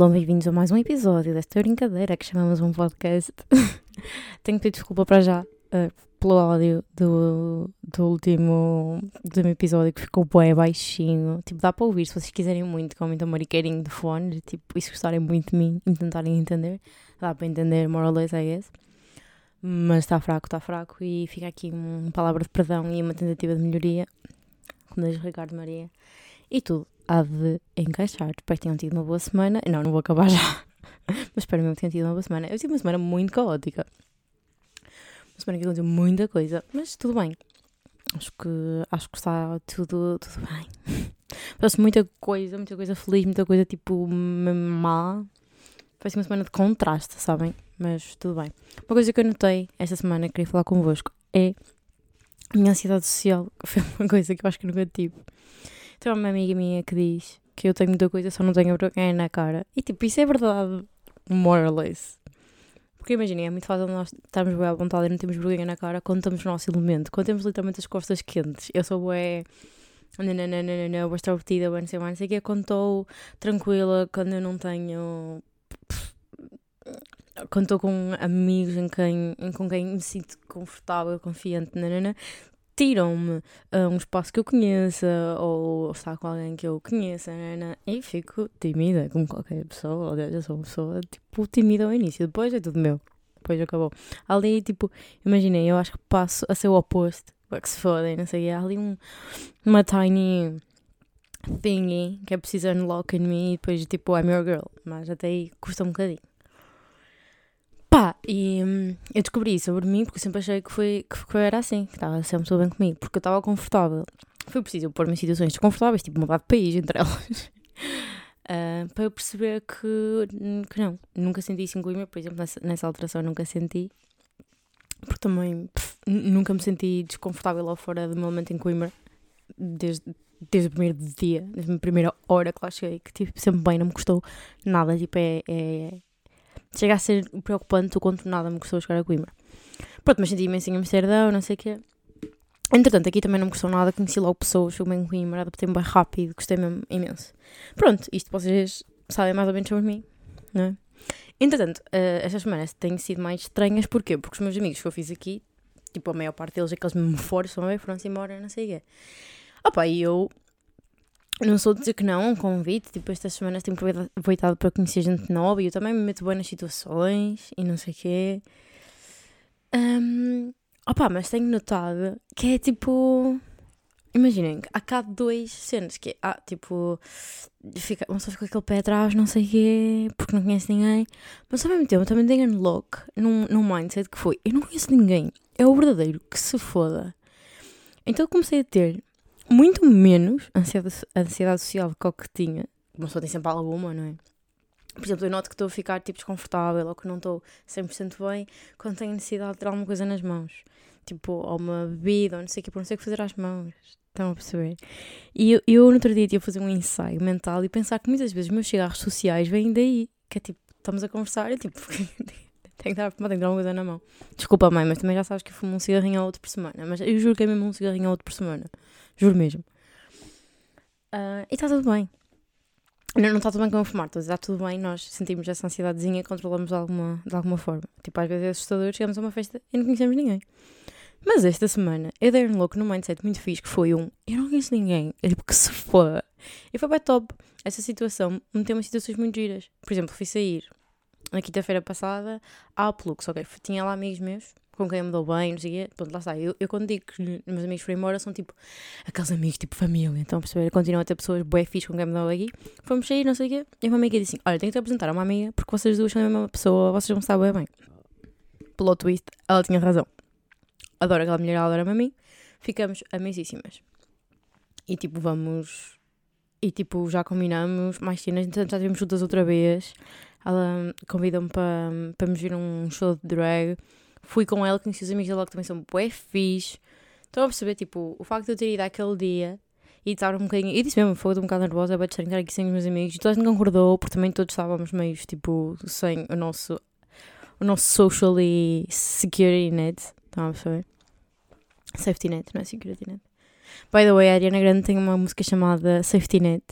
Alô, bem-vindos a mais um episódio desta brincadeira que chamamos um podcast. Tenho que pedir desculpa para já uh, pelo áudio do, do último, do último episódio que ficou bué baixinho. Tipo, dá para ouvir se vocês quiserem muito, com muito mariqueirinho de fone, tipo, e se gostarem muito de mim e tentarem entender, dá para entender more or less, I guess. Mas está fraco, está fraco e fica aqui uma palavra de perdão e uma tentativa de melhoria, como diz Ricardo Maria. E tudo há de encaixar. Espero que tenham tido uma boa semana. Não, não vou acabar já. Mas espero mesmo que tenham tido uma boa semana. Eu tive uma semana muito caótica. Uma semana que aconteceu muita coisa, mas tudo bem. Acho que, acho que está tudo, tudo bem. Faço muita coisa, muita coisa feliz, muita coisa tipo má. Foi uma semana de contraste, sabem? Mas tudo bem. Uma coisa que eu notei esta semana, que queria falar convosco, é a minha ansiedade social. Foi uma coisa que eu acho que nunca tive. Tem uma amiga minha que diz que eu tenho muita coisa, só não tenho vergonha na cara. E tipo, isso é verdade, more or less. Porque imaginem, é muito fácil nós estarmos bem à vontade e não temos vergonha na cara quando estamos no nosso elemento, quando temos literalmente as costas quentes. Eu sou bué. Não, não, não, não, não, vou estar obtida, não sei mais, não sei o que. Quando estou tranquila, quando eu não tenho. Quando estou com amigos em quem, em, com quem me sinto confortável, confiante, não, não, não, tiram-me uh, um espaço que eu conheça ou estar com alguém que eu conheça né, e fico tímida, como qualquer pessoa. Aliás, eu sou uma pessoa tipo tímida ao início, depois é tudo meu. Depois acabou. Ali, tipo, imaginei, eu acho que passo a ser o oposto. Que se fodem, não sei. Há ali um, uma tiny thingy que é preciso unlock in me e depois, tipo, I'm your girl. Mas até aí custa um bocadinho. Pá, e hum, eu descobri isso sobre mim porque eu sempre achei que, foi, que, eu era assim, que estava sempre tudo bem comigo, porque eu estava confortável. Foi preciso pôr-me em situações desconfortáveis, tipo mudar de país entre elas, uh, para eu perceber que, que não, nunca senti isso em Coimbra, por exemplo, nessa, nessa alteração nunca senti, porque também pff, nunca me senti desconfortável lá fora do meu momento em Coimbra, desde, desde o primeiro dia, desde a primeira hora que lá cheguei, que tive sempre bem, não me custou nada, tipo, é, é chega a ser preocupante o quanto nada me gostou chegar a Coimbra. Pronto, mas senti imenso em Amsterdão, não sei o quê. Entretanto, aqui também não me gostou nada, conheci logo pessoas, fui bem em Coimbra, adaptei-me bem rápido, gostei mesmo imenso. Pronto, isto vocês sabem mais ou menos sobre mim, não é? Entretanto, uh, estas semanas têm sido mais estranhas, porquê? Porque os meus amigos que eu fiz aqui, tipo, a maior parte deles, aqueles me forçam, foram-se embora, não sei o quê. Opa, e eu não sou de dizer que não, um convite, tipo, estas semanas tenho aproveitado para conhecer gente nova e eu também me meto bem nas situações e não sei o quê. Um, opa, mas tenho notado que é tipo. Imaginem, há cá dois cenas que é, ah, tipo, fica, uma pessoa fica com aquele pé atrás, não sei o quê, porque não conhece ninguém, mas ao mesmo tempo também tenho unlock num, num mindset que foi: eu não conheço ninguém, é o verdadeiro que se foda. Então comecei a ter muito menos ansiedade, ansiedade social que o que tinha. Uma pessoa tem sempre alguma, não é? Por exemplo, eu noto que estou a ficar tipo desconfortável ou que não estou 100% bem quando tenho necessidade de ter alguma coisa nas mãos. Tipo, ou uma bebida, ou não sei o que, por não sei o que fazer às mãos. Estão a perceber? E eu, eu no outro dia tive a fazer um ensaio mental e pensar que muitas vezes meus cigarros sociais vêm daí. Que é tipo, estamos a conversar e tipo, tenho que dar, tenho que dar uma coisa na mão. Desculpa, mãe, mas também já sabes que eu fumo um cigarrinho ou outro por semana. Mas eu juro que é mesmo um cigarrinho ou outro por semana. Juro mesmo. Uh, e está tudo bem. Não, não está tudo bem com eu fumar, está tudo bem, nós sentimos essa ansiedadezinha e controlamos de alguma, de alguma forma. Tipo, às vezes é assustador, chegamos a uma festa e não conhecemos ninguém. Mas esta semana eu dei um louco num mindset muito fixe que foi um eu não conheço ninguém, é tipo que se foda. E foi bem top. Essa situação meteu-me em situações muito giras. Por exemplo, fui sair na quinta-feira passada à Plux, ok? Tinha lá amigos meus com quem me dou bem, não sei o quê. Pronto, lá está. Eu, eu quando digo que meus amigos foram embora, são tipo aqueles amigos, tipo família. Então, perceber, continuam a ter pessoas bué fixe com quem me dou aqui. Fomos sair, não sei o quê. E uma amiga disse assim: Olha, tenho que te apresentar a uma amiga porque vocês duas são a mesma pessoa, vocês vão estar bem bem. Plot twist, ela tinha razão. Adoro aquela mulher, ela adora-me a mim. Ficamos amizíssimas. E tipo, vamos. E tipo, já combinamos mais cenas, então já estivemos juntas outra vez. Ela convidou-me para, para me vir um show de drag Fui com ela, conheci os amigos dela que também são bué fixe. Estão a perceber, tipo, o facto de eu ter ido àquele dia e estar um bocadinho. E disse mesmo, foi um bocado nervosa, é estranho estar aqui sem os meus amigos. E toda a gente concordou, porque também todos estávamos meio, tipo, sem o nosso, o nosso socially security net. Estão a perceber? Safety net, não é security net. By the way, a Ariana Grande tem uma música chamada Safety Net,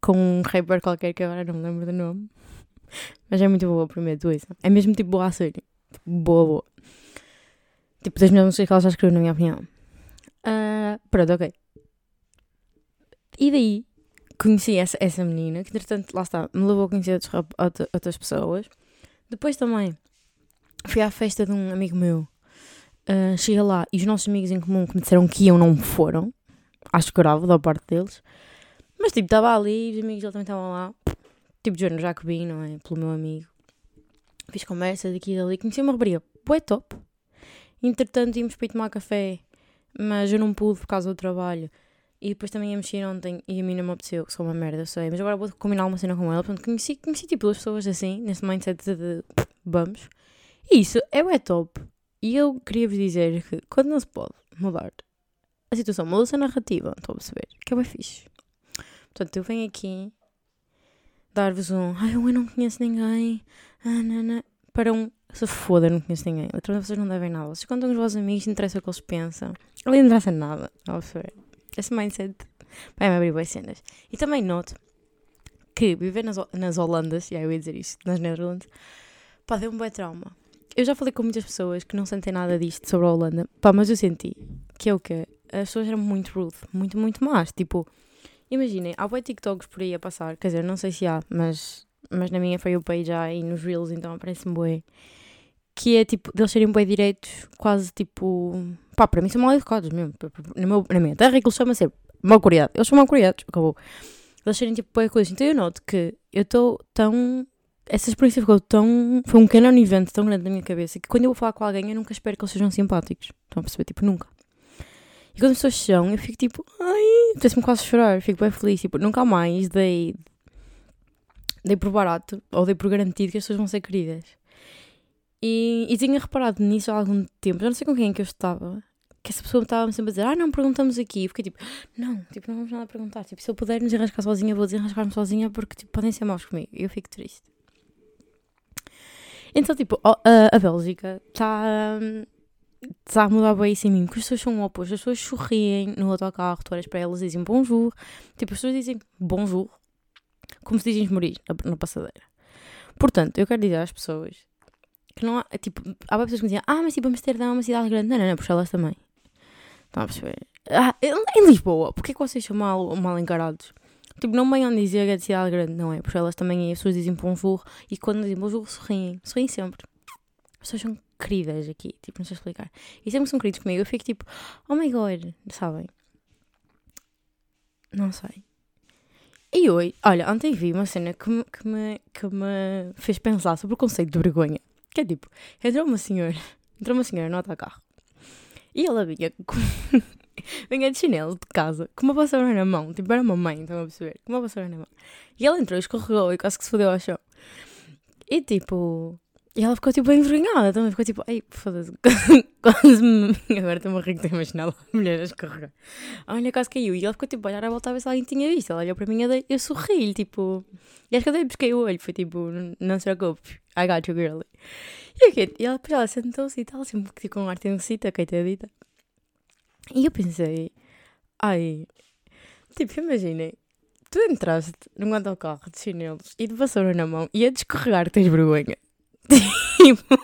com um rapper qualquer que agora não me lembro do nome. Mas é muito boa, prometo isso. É mesmo tipo boa a sério. Tipo, boa, boa. Tipo, das melhores músicas que ela já escreveu, na minha opinião. Uh, pronto, ok. E daí, conheci essa, essa menina, que entretanto, lá está, me levou a conhecer outras, outras pessoas. Depois também, fui à festa de um amigo meu. Uh, cheguei lá e os nossos amigos em comum que me disseram que iam não foram. Acho que grave da parte deles. Mas tipo, estava ali, os amigos dele também estavam lá. Tipo, que vim, não é? Pelo meu amigo. Fiz conversa daqui e dali. Conheci uma rapariga. Boé top. Entretanto, íamos para ir tomar café. Mas eu não pude por causa do trabalho. E depois também ia mexer ontem e a mim não me apeteceu, que sou uma merda, eu sei. Mas agora vou combinar uma cena com ela. Portanto, conheci, conheci tipo duas pessoas assim, nesse mindset de, de vamos. E isso é o é top. E eu queria vos dizer que quando não se pode mudar a situação, muda-se a narrativa, estou a perceber, que é bem fixe. Portanto, eu venho aqui dar-vos um ai, eu não conheço ninguém, ah, não, não, para um se foda, não conheço ninguém. Literalmente vocês não devem nada. Vocês contam os vossos amigos, não interessa o que eles pensam. Ali não interessa nada. Esse mindset vai-me abrir boas cenas. E também noto que viver nas, nas Holandas, e aí eu ia dizer isto, nas Netherlands, pá, deu um bom trauma. Eu já falei com muitas pessoas que não sentem nada disto sobre a Holanda, pá, mas eu senti que é o quê? As pessoas eram muito rude, muito, muito más. Tipo, imaginem, há boi TikToks por aí a passar, quer dizer, não sei se há, mas, mas na minha foi o page já e nos Reels, então aparece-me boi. Que é tipo, deles serem bem direitos, quase tipo Pá, para mim são mal educados mesmo. Na, meu, na minha terra, aquilo chama-se mal criado. Eles são mal criados, acabou. Eles serem tipo boa coisa. Então eu noto que eu estou tão. Essa experiência ficou tão. Foi um evento tão grande na minha cabeça que quando eu vou falar com alguém eu nunca espero que eles sejam simpáticos. Estão a perceber? Tipo, nunca. E quando as pessoas são, eu fico tipo. Ai. Parece-me quase chorar. Fico bem feliz. Tipo, nunca mais dei. Dei por barato ou dei por garantido que as pessoas vão ser queridas. E, e tinha reparado nisso há algum tempo, já não sei com quem é que eu estava, que essa pessoa estava sempre a dizer, ah, não perguntamos aqui. E fiquei tipo, não, tipo, não vamos nada perguntar. Tipo, se eu puder me desenrascar sozinha, vou desenrascar-me sozinha porque tipo, podem ser maus comigo. Eu fico triste. Então, tipo, a, a Bélgica está a mudar bem isso em mim, porque as pessoas são opostas. As pessoas sorriem no autocarro, tu olhas para elas e dizem bonjour. Tipo, as pessoas dizem bonjour, como se dizem morir na, na passadeira. Portanto, eu quero dizer às pessoas que não há, tipo, há pessoas que me diziam, ah, mas tipo, Amsterdão é uma cidade grande. Não, não, não, Bruxelas também. Estão a perceber? Ah, em Lisboa, porquê que vocês são mal, mal encarados? Tipo, não venham dizer que é de cidade grande, não é? Bruxelas também é, as pessoas dizem bonjour e quando dizem bonjour sorriem, sorriem sempre. As pessoas são queridas aqui, tipo, não sei explicar. E sempre são queridos comigo, eu fico tipo, oh my god, sabem? Não sei. E hoje, olha, ontem vi uma cena que me, que me, que me fez pensar sobre o conceito de vergonha. Que é tipo, entrou uma senhora, entrou uma senhora no autocarro e ela vinha com. vinha de chinelo de casa, com uma vassoura na mão, tipo era uma mãe, estão a perceber? Com uma vassoura na mão. E ela entrou, escorregou e quase que se fodeu ao chão. E tipo. E ela ficou tipo envergonhada também, ficou tipo, ai, foda-se, quase me. Agora estou-me a rir de imaginar a mulher a escorregar. A mulher quase caiu e ela ficou tipo, a olhar à volta a ver se alguém tinha visto. Ela olhou para mim e eu sorri, tipo. E acho que dei busquei o olho, foi tipo, não se preocupe, I got you, girlie. E, e ela, depois ela sentou-se e tal, assim, tipo, com um ar tensita, coitadita. E eu pensei, ai, tipo, imaginem, tu entraste num autocarro de chinelos e de vassoura na mão e a descorregar tens vergonha. Tipo,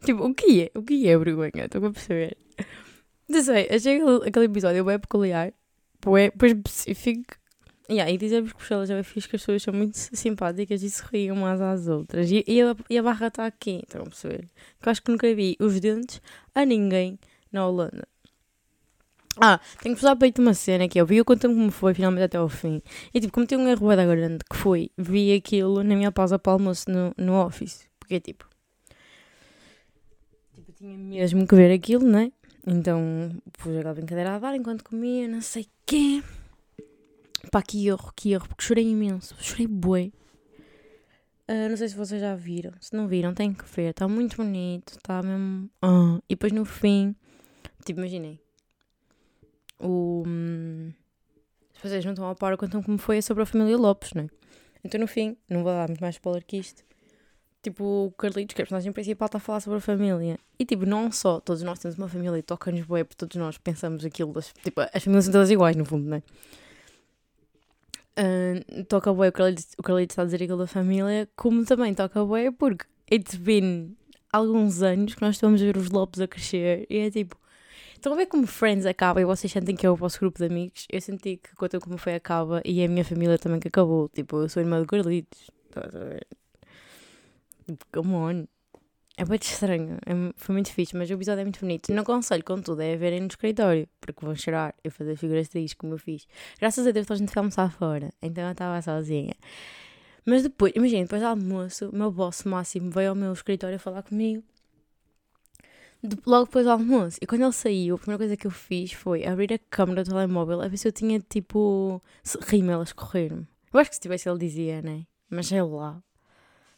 tipo, o que é? O que é vergonha? Estou a perceber. Não sei, achei aquele, aquele episódio bem peculiar, bem, específico Yeah, e dizer-vos que Bruxelas é fixe que as pessoas são muito simpáticas e sorriam umas às outras. E, e, a, e a barra está aqui, estão a perceber? Que eu acho que nunca vi os dentes a ninguém na Holanda. Ah, tenho que falar peito uma cena que eu vi, eu conto como foi finalmente até ao fim. E tipo, como tem um erro da grande que foi, vi aquilo na minha pausa para o almoço no, no office. Porque tipo, tipo, tinha mesmo que ver aquilo, né? Então pus aquela brincadeira a dar enquanto comia, não sei quê. Pá, que erro, que erro, porque chorei imenso. Chorei bué. Uh, não sei se vocês já viram. Se não viram, tem que ver. Está muito bonito. Está mesmo. Uh. E depois no fim. Tipo, imaginei. O. Um, se vocês não estão a par, contam como foi sobre a família Lopes, não é? Então no fim, não vou dar muito mais spoiler que isto. Tipo, o Carlitos, que é a personagem principal, está a falar sobre a família. E tipo, não só todos nós temos uma família e toca-nos bué, porque todos nós pensamos aquilo. Das, tipo, as famílias são todas iguais, no fundo, não é? Uh, toca bué o Carlito, o Carlito está a dizer aquilo da família, como também toca bué porque it's been alguns anos que nós estamos a ver os Lopes a crescer e é tipo, estão a ver como Friends acaba e vocês sentem que é o vosso grupo de amigos? Eu senti que quando como foi acaba e a minha família também que acabou, tipo, eu sou irmã do Carlitos, estás a ver? Tipo, come on. É muito estranho, é, foi muito fixe, mas o episódio é muito bonito. Não aconselho, contudo, é verem no escritório, porque vão chorar. Eu fazer figuras tristes como eu fiz. Graças a Deus, a gente foi almoçar fora, então eu estava sozinha. Mas depois, imagina, depois do almoço, o meu boss máximo veio ao meu escritório falar comigo. Logo depois do almoço. E quando ele saiu, a primeira coisa que eu fiz foi abrir a câmera do telemóvel a ver se eu tinha tipo. rímel a escorrer-me. Eu acho que se tivesse ele dizia, né? Mas sei lá.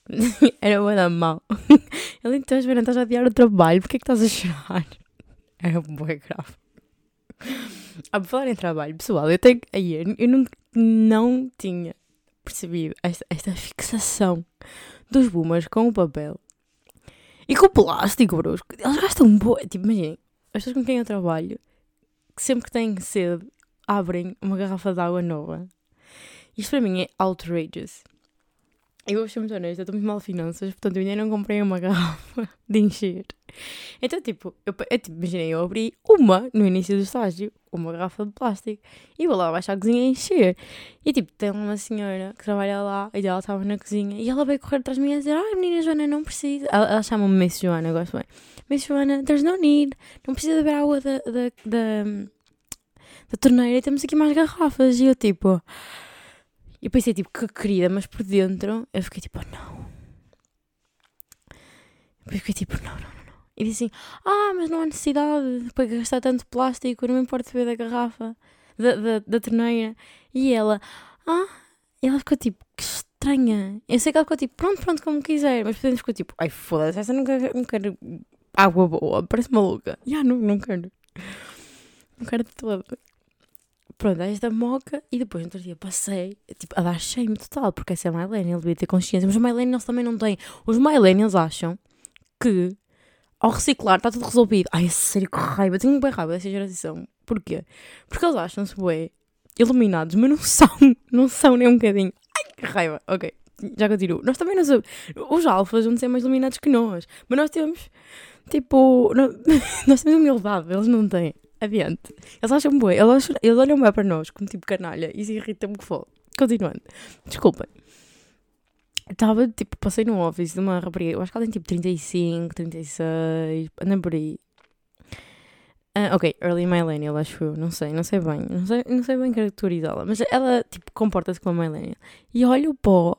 Era uma da mal. Ele então, não estás a adiar o trabalho, porquê é que estás a chorar? Era boi grave. A falar em trabalho, pessoal, eu tenho. Aí, eu não, não tinha percebido esta, esta fixação dos boomers com o papel e com o plástico, bros. Eles gastam boa. Tipo, imaginem, as pessoas com quem eu trabalho, que sempre que têm sede, abrem uma garrafa de água nova. Isto para mim é outrageous. Eu vou ser muito honesta, eu estou muito mal finanças, portanto eu ainda não comprei uma garrafa de encher. Então, tipo, eu, eu tipo, imaginei, eu abri uma no início do estágio, uma garrafa de plástico, e vou lá abaixo à cozinha encher. E tipo, tem uma senhora que trabalha lá, e ela estava na cozinha, e ela veio correr atrás de mim a dizer: Ai, menina Joana, não precisa. Ela, ela chama-me Miss Joana, gosto bem. Miss Joana, there's no need, não precisa beber água da, da, da, da torneira, e temos aqui mais garrafas. E eu, tipo. E pensei, tipo, que querida, mas por dentro eu fiquei tipo, oh, não. Eu fiquei tipo, não, não, não, não. E disse assim, ah, mas não há necessidade para gastar tanto plástico, não me importa beber da garrafa, da, da, da torneira. E ela, ah, e ela ficou tipo, que estranha. Eu sei que ela ficou tipo, pronto, pronto, como quiser. Mas por dentro ficou tipo, ai foda-se, essa não quero, não quero água boa, parece maluca. Já, não, não quero. Não quero de todo pronto, esta moca e depois no outro dia passei tipo, a dar shame total, porque essa é millennial, devia ter consciência, mas os millennials também não têm. Os millennials acham que ao reciclar está tudo resolvido. Ai, sério, que raiva, tenho bem raiva dessa geração. Porquê? Porque eles acham-se, bué, iluminados, mas não são, não são nem um bocadinho. Ai, que raiva, ok. Já continuo. Nós também não somos. Os alfas vão ser mais iluminados que nós. Mas nós temos. Tipo. nós temos humildade, eles não têm adiante. Eles acham bem, eles, eles olham bem para nós como tipo canalha e isso irrita-me que for. Continuando. Desculpem. Estava, tipo, passei no office de uma rapariga, eu acho que ela tem tipo 35, 36, anda por aí. Uh, ok, early millennial, acho eu, não sei, não sei bem, não sei, não sei bem caracterizá-la, mas ela, tipo, comporta-se como uma millennial. E olho para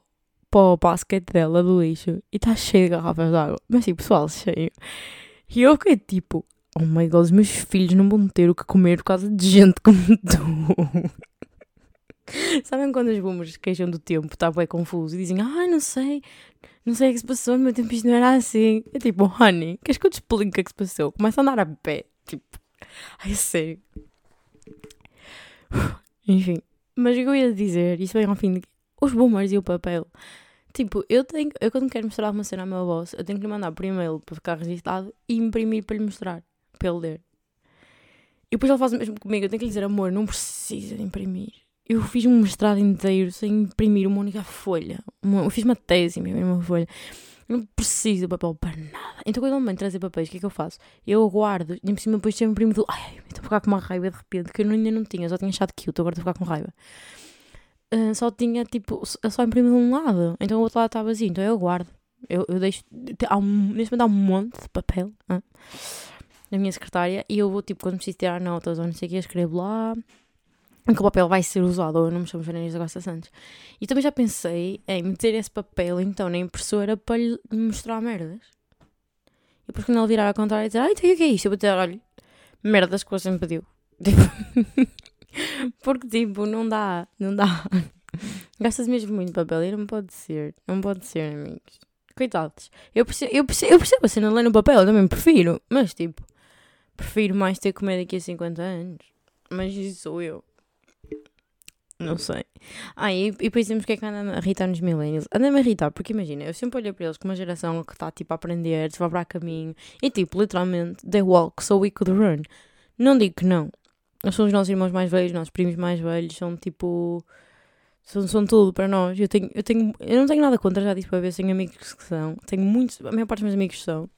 para o basket dela do lixo e está cheio de garrafas de água, mas tipo, pessoal, cheio. E eu fiquei tipo, oh my god, os meus filhos não vão ter o que comer por causa de gente como tu. Sabem quando os boomers queixam do tempo, está bem confuso e dizem, ai, ah, não sei, não sei o que se passou, meu tempo isto não era assim. É tipo, honey, queres que eu te explique o que é que se passou? Começa a andar a pé, tipo, ai, sério. Enfim, mas o que eu ia dizer, isso vem ao fim de os boomers e o papel. Tipo, eu tenho, eu quando quero mostrar uma cena ao meu boss, eu tenho que lhe mandar por e-mail para ficar registado e imprimir para lhe mostrar para ele ler. E depois ele faz o mesmo comigo. Eu tenho que lhe dizer, amor, não precisa de imprimir. Eu fiz um mestrado inteiro sem imprimir uma única folha. Eu fiz uma tese, imprimir uma folha. Eu não preciso de papel para nada. Então quando ele me trazer papéis, o que é que eu faço? Eu aguardo. E por cima depois sempre imprimo tudo. Ai, estou a ficar com uma raiva de repente que eu ainda não tinha. só tinha achado que eu agora estou a ficar com raiva. Uh, só tinha tipo, eu só imprimo de um lado. Então o outro lado está vazio. Então eu aguardo. Eu, eu deixo. Há um, neste momento há um monte de papel. Na minha secretária e eu vou, tipo, quando preciso tirar notas ou não sei o que, escrevo lá que o papel vai ser usado, ou eu não me chamo Janeiras Agosta Santos. E também já pensei em meter esse papel, então, na impressora para lhe mostrar merdas. E depois quando ele virar a contar e dizer, ai, então o que é isto? Eu vou dizer, olha, merdas que você me pediu. Porque, tipo, não dá, não dá. Gastas mesmo muito papel e não pode ser, não pode ser, amigos. Coitados. Eu percebo, eu percebo, eu percebo a cena ler no papel, eu também prefiro, mas, tipo, prefiro mais ter comer daqui a 50 anos. Mas isso sou eu. Não sei. Ah, e, e depois temos que é que anda a irritar nos millennials. Anda-me a irritar, porque imagina, eu sempre olho para eles como uma geração que está tipo a aprender, se vai para caminho. E tipo, literalmente, they walk so we could run. Não digo que não. Eles são os nossos irmãos mais velhos, nossos primos mais velhos, são tipo. são, são tudo para nós. Eu, tenho, eu, tenho, eu não tenho nada contra, já disse para ver, tenho amigos que são. Tenho muitos, a maior parte dos meus amigos são.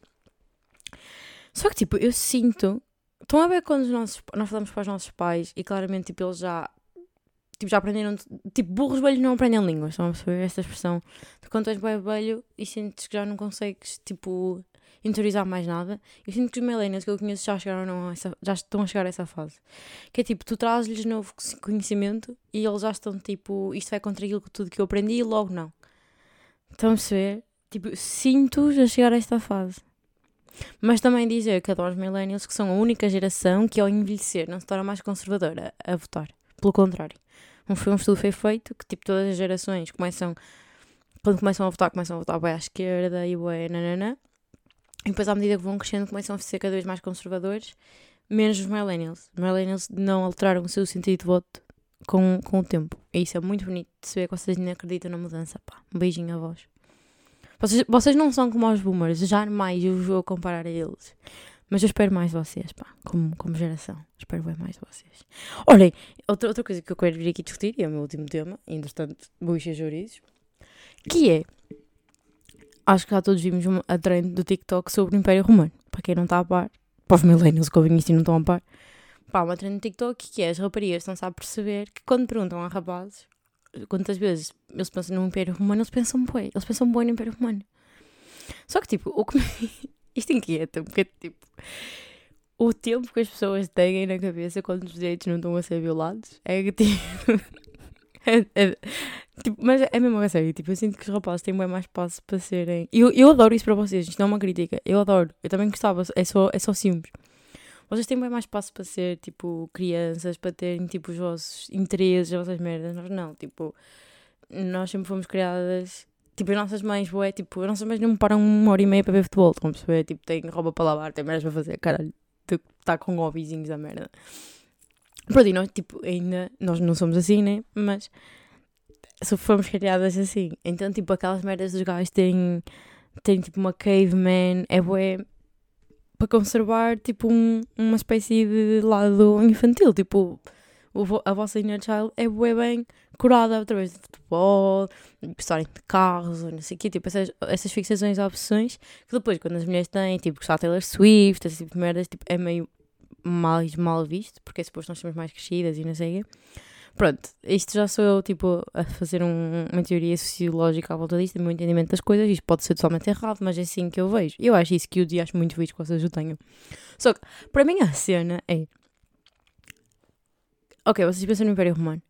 Só que, tipo, eu sinto. Estão a ver quando os nossos, nós falamos para os nossos pais e claramente, tipo, eles já. Tipo, já aprenderam. Tipo, burros velhos não aprendem línguas. Estão a perceber esta expressão? De quando és bem velho e sentes que já não consegues, tipo, interiorizar mais nada. Eu sinto que os millennials que eu conheço já chegaram a essa, já estão a chegar a essa fase. Que é tipo, tu trazes-lhes novo conhecimento e eles já estão tipo, isto vai contra aquilo tudo que eu aprendi e logo não. Estão a perceber? Tipo, sinto-os a chegar a esta fase. Mas também dizer que adoro os millennials que são a única geração que ao envelhecer não se torna mais conservadora a votar. Pelo contrário. Um, um estudo foi feito que tipo todas as gerações começam quando começam a votar, começam a votar bem à esquerda e bem nananã. E depois, à medida que vão crescendo, começam a ser cada vez mais conservadores, menos os millennials. Os millennials não alteraram o seu sentido de voto com, com o tempo. E isso é muito bonito de se ver que vocês ainda acreditam na mudança. Pá, um beijinho a vós. Vocês, vocês não são como os boomers, já mais eu vou comparar a eles. Mas eu espero mais vocês, pá, como, como geração. Espero bem mais vocês. Olhem, outra, outra coisa que eu quero vir aqui discutir, e é o meu último tema, entretanto, encher chouriços, que é acho que já todos vimos uma, a trend do TikTok sobre o Império Romano. Para quem não está a par, para os millennials que ouvem isto e não estão a par. Pá, uma trend do TikTok que é as raparigas estão-se a perceber que quando perguntam a rapazes, quantas vezes eles pensam no Império Romano, eles pensam bem, eles pensam bem no Império Romano. Só que tipo, o que me... isto inquieta, porque tipo, o tempo que as pessoas têm na cabeça quando os direitos não estão a ser violados é que tipo. é, é, Tipo, mas é mesmo a sério, tipo, eu sinto que os rapazes têm bem mais espaço para serem. Eu, eu adoro isso para vocês, isto não é uma crítica, eu adoro, eu também gostava, é só, é só simples. Vocês têm bem mais espaço para ser, tipo, crianças, para terem, tipo, os vossos interesses, as vossas merdas. Nós não, tipo, nós sempre fomos criadas, tipo, as nossas mães, ué, tipo, as nossas mães não param uma hora e meia para ver futebol, estão a perceber? Tipo, têm roupa para lavar, têm merdas para fazer, caralho, está com hobbyzinhos a merda. Pronto, e nós, tipo, ainda, nós não somos assim, né? Mas se formos criadas assim. Então, tipo, aquelas merdas dos gajos terem, terem tipo uma caveman, é bué para conservar, tipo, um, uma espécie de lado infantil. Tipo, o, a vossa inner child é bué bem curada através de futebol, gostarem de carros, não sei o quê. Tipo, essas, essas fixações e opções que depois, quando as mulheres têm, tipo, gostar de Taylor Swift, esse tipo de merdas, tipo, é meio mais mal visto, porque é suposto nós somos mais crescidas e não sei o quê. Pronto, isto já sou eu, tipo, a fazer um, uma teoria sociológica à volta disto, do meu entendimento das coisas. Isto pode ser totalmente errado, mas é assim que eu vejo. Eu acho isso que eu dia acho muito feliz que vocês o tenham. Só que, para mim, a cena é. Ok, vocês pensam no Império Romano.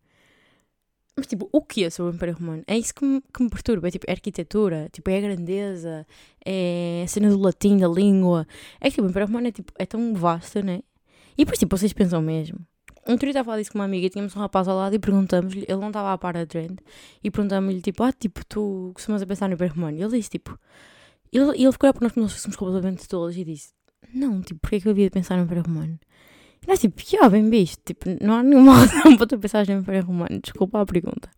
Mas, tipo, o que é sobre o Império Romano? É isso que me, que me perturba. É, tipo, é a arquitetura, tipo, é a grandeza, é a cena do latim, da língua. É que, tipo, o Império Romano é, tipo, é tão vasto, né? E, por tipo, vocês pensam mesmo um dia estava a falar disso com uma amiga e tínhamos um rapaz ao lado e perguntamos-lhe, ele não estava a par da trend, e perguntamos-lhe, tipo, ah, tipo, tu costumas a pensar no Império Romano? E ele disse, tipo, ele, ele ficou a porque nós, nós fôssemos completamente tolos e disse, não, tipo, porquê é que eu havia de pensar no Império Romano? E nós, tipo, já, bem visto, tipo, não há nenhuma razão para tu pensar no Império Romano, desculpa a pergunta.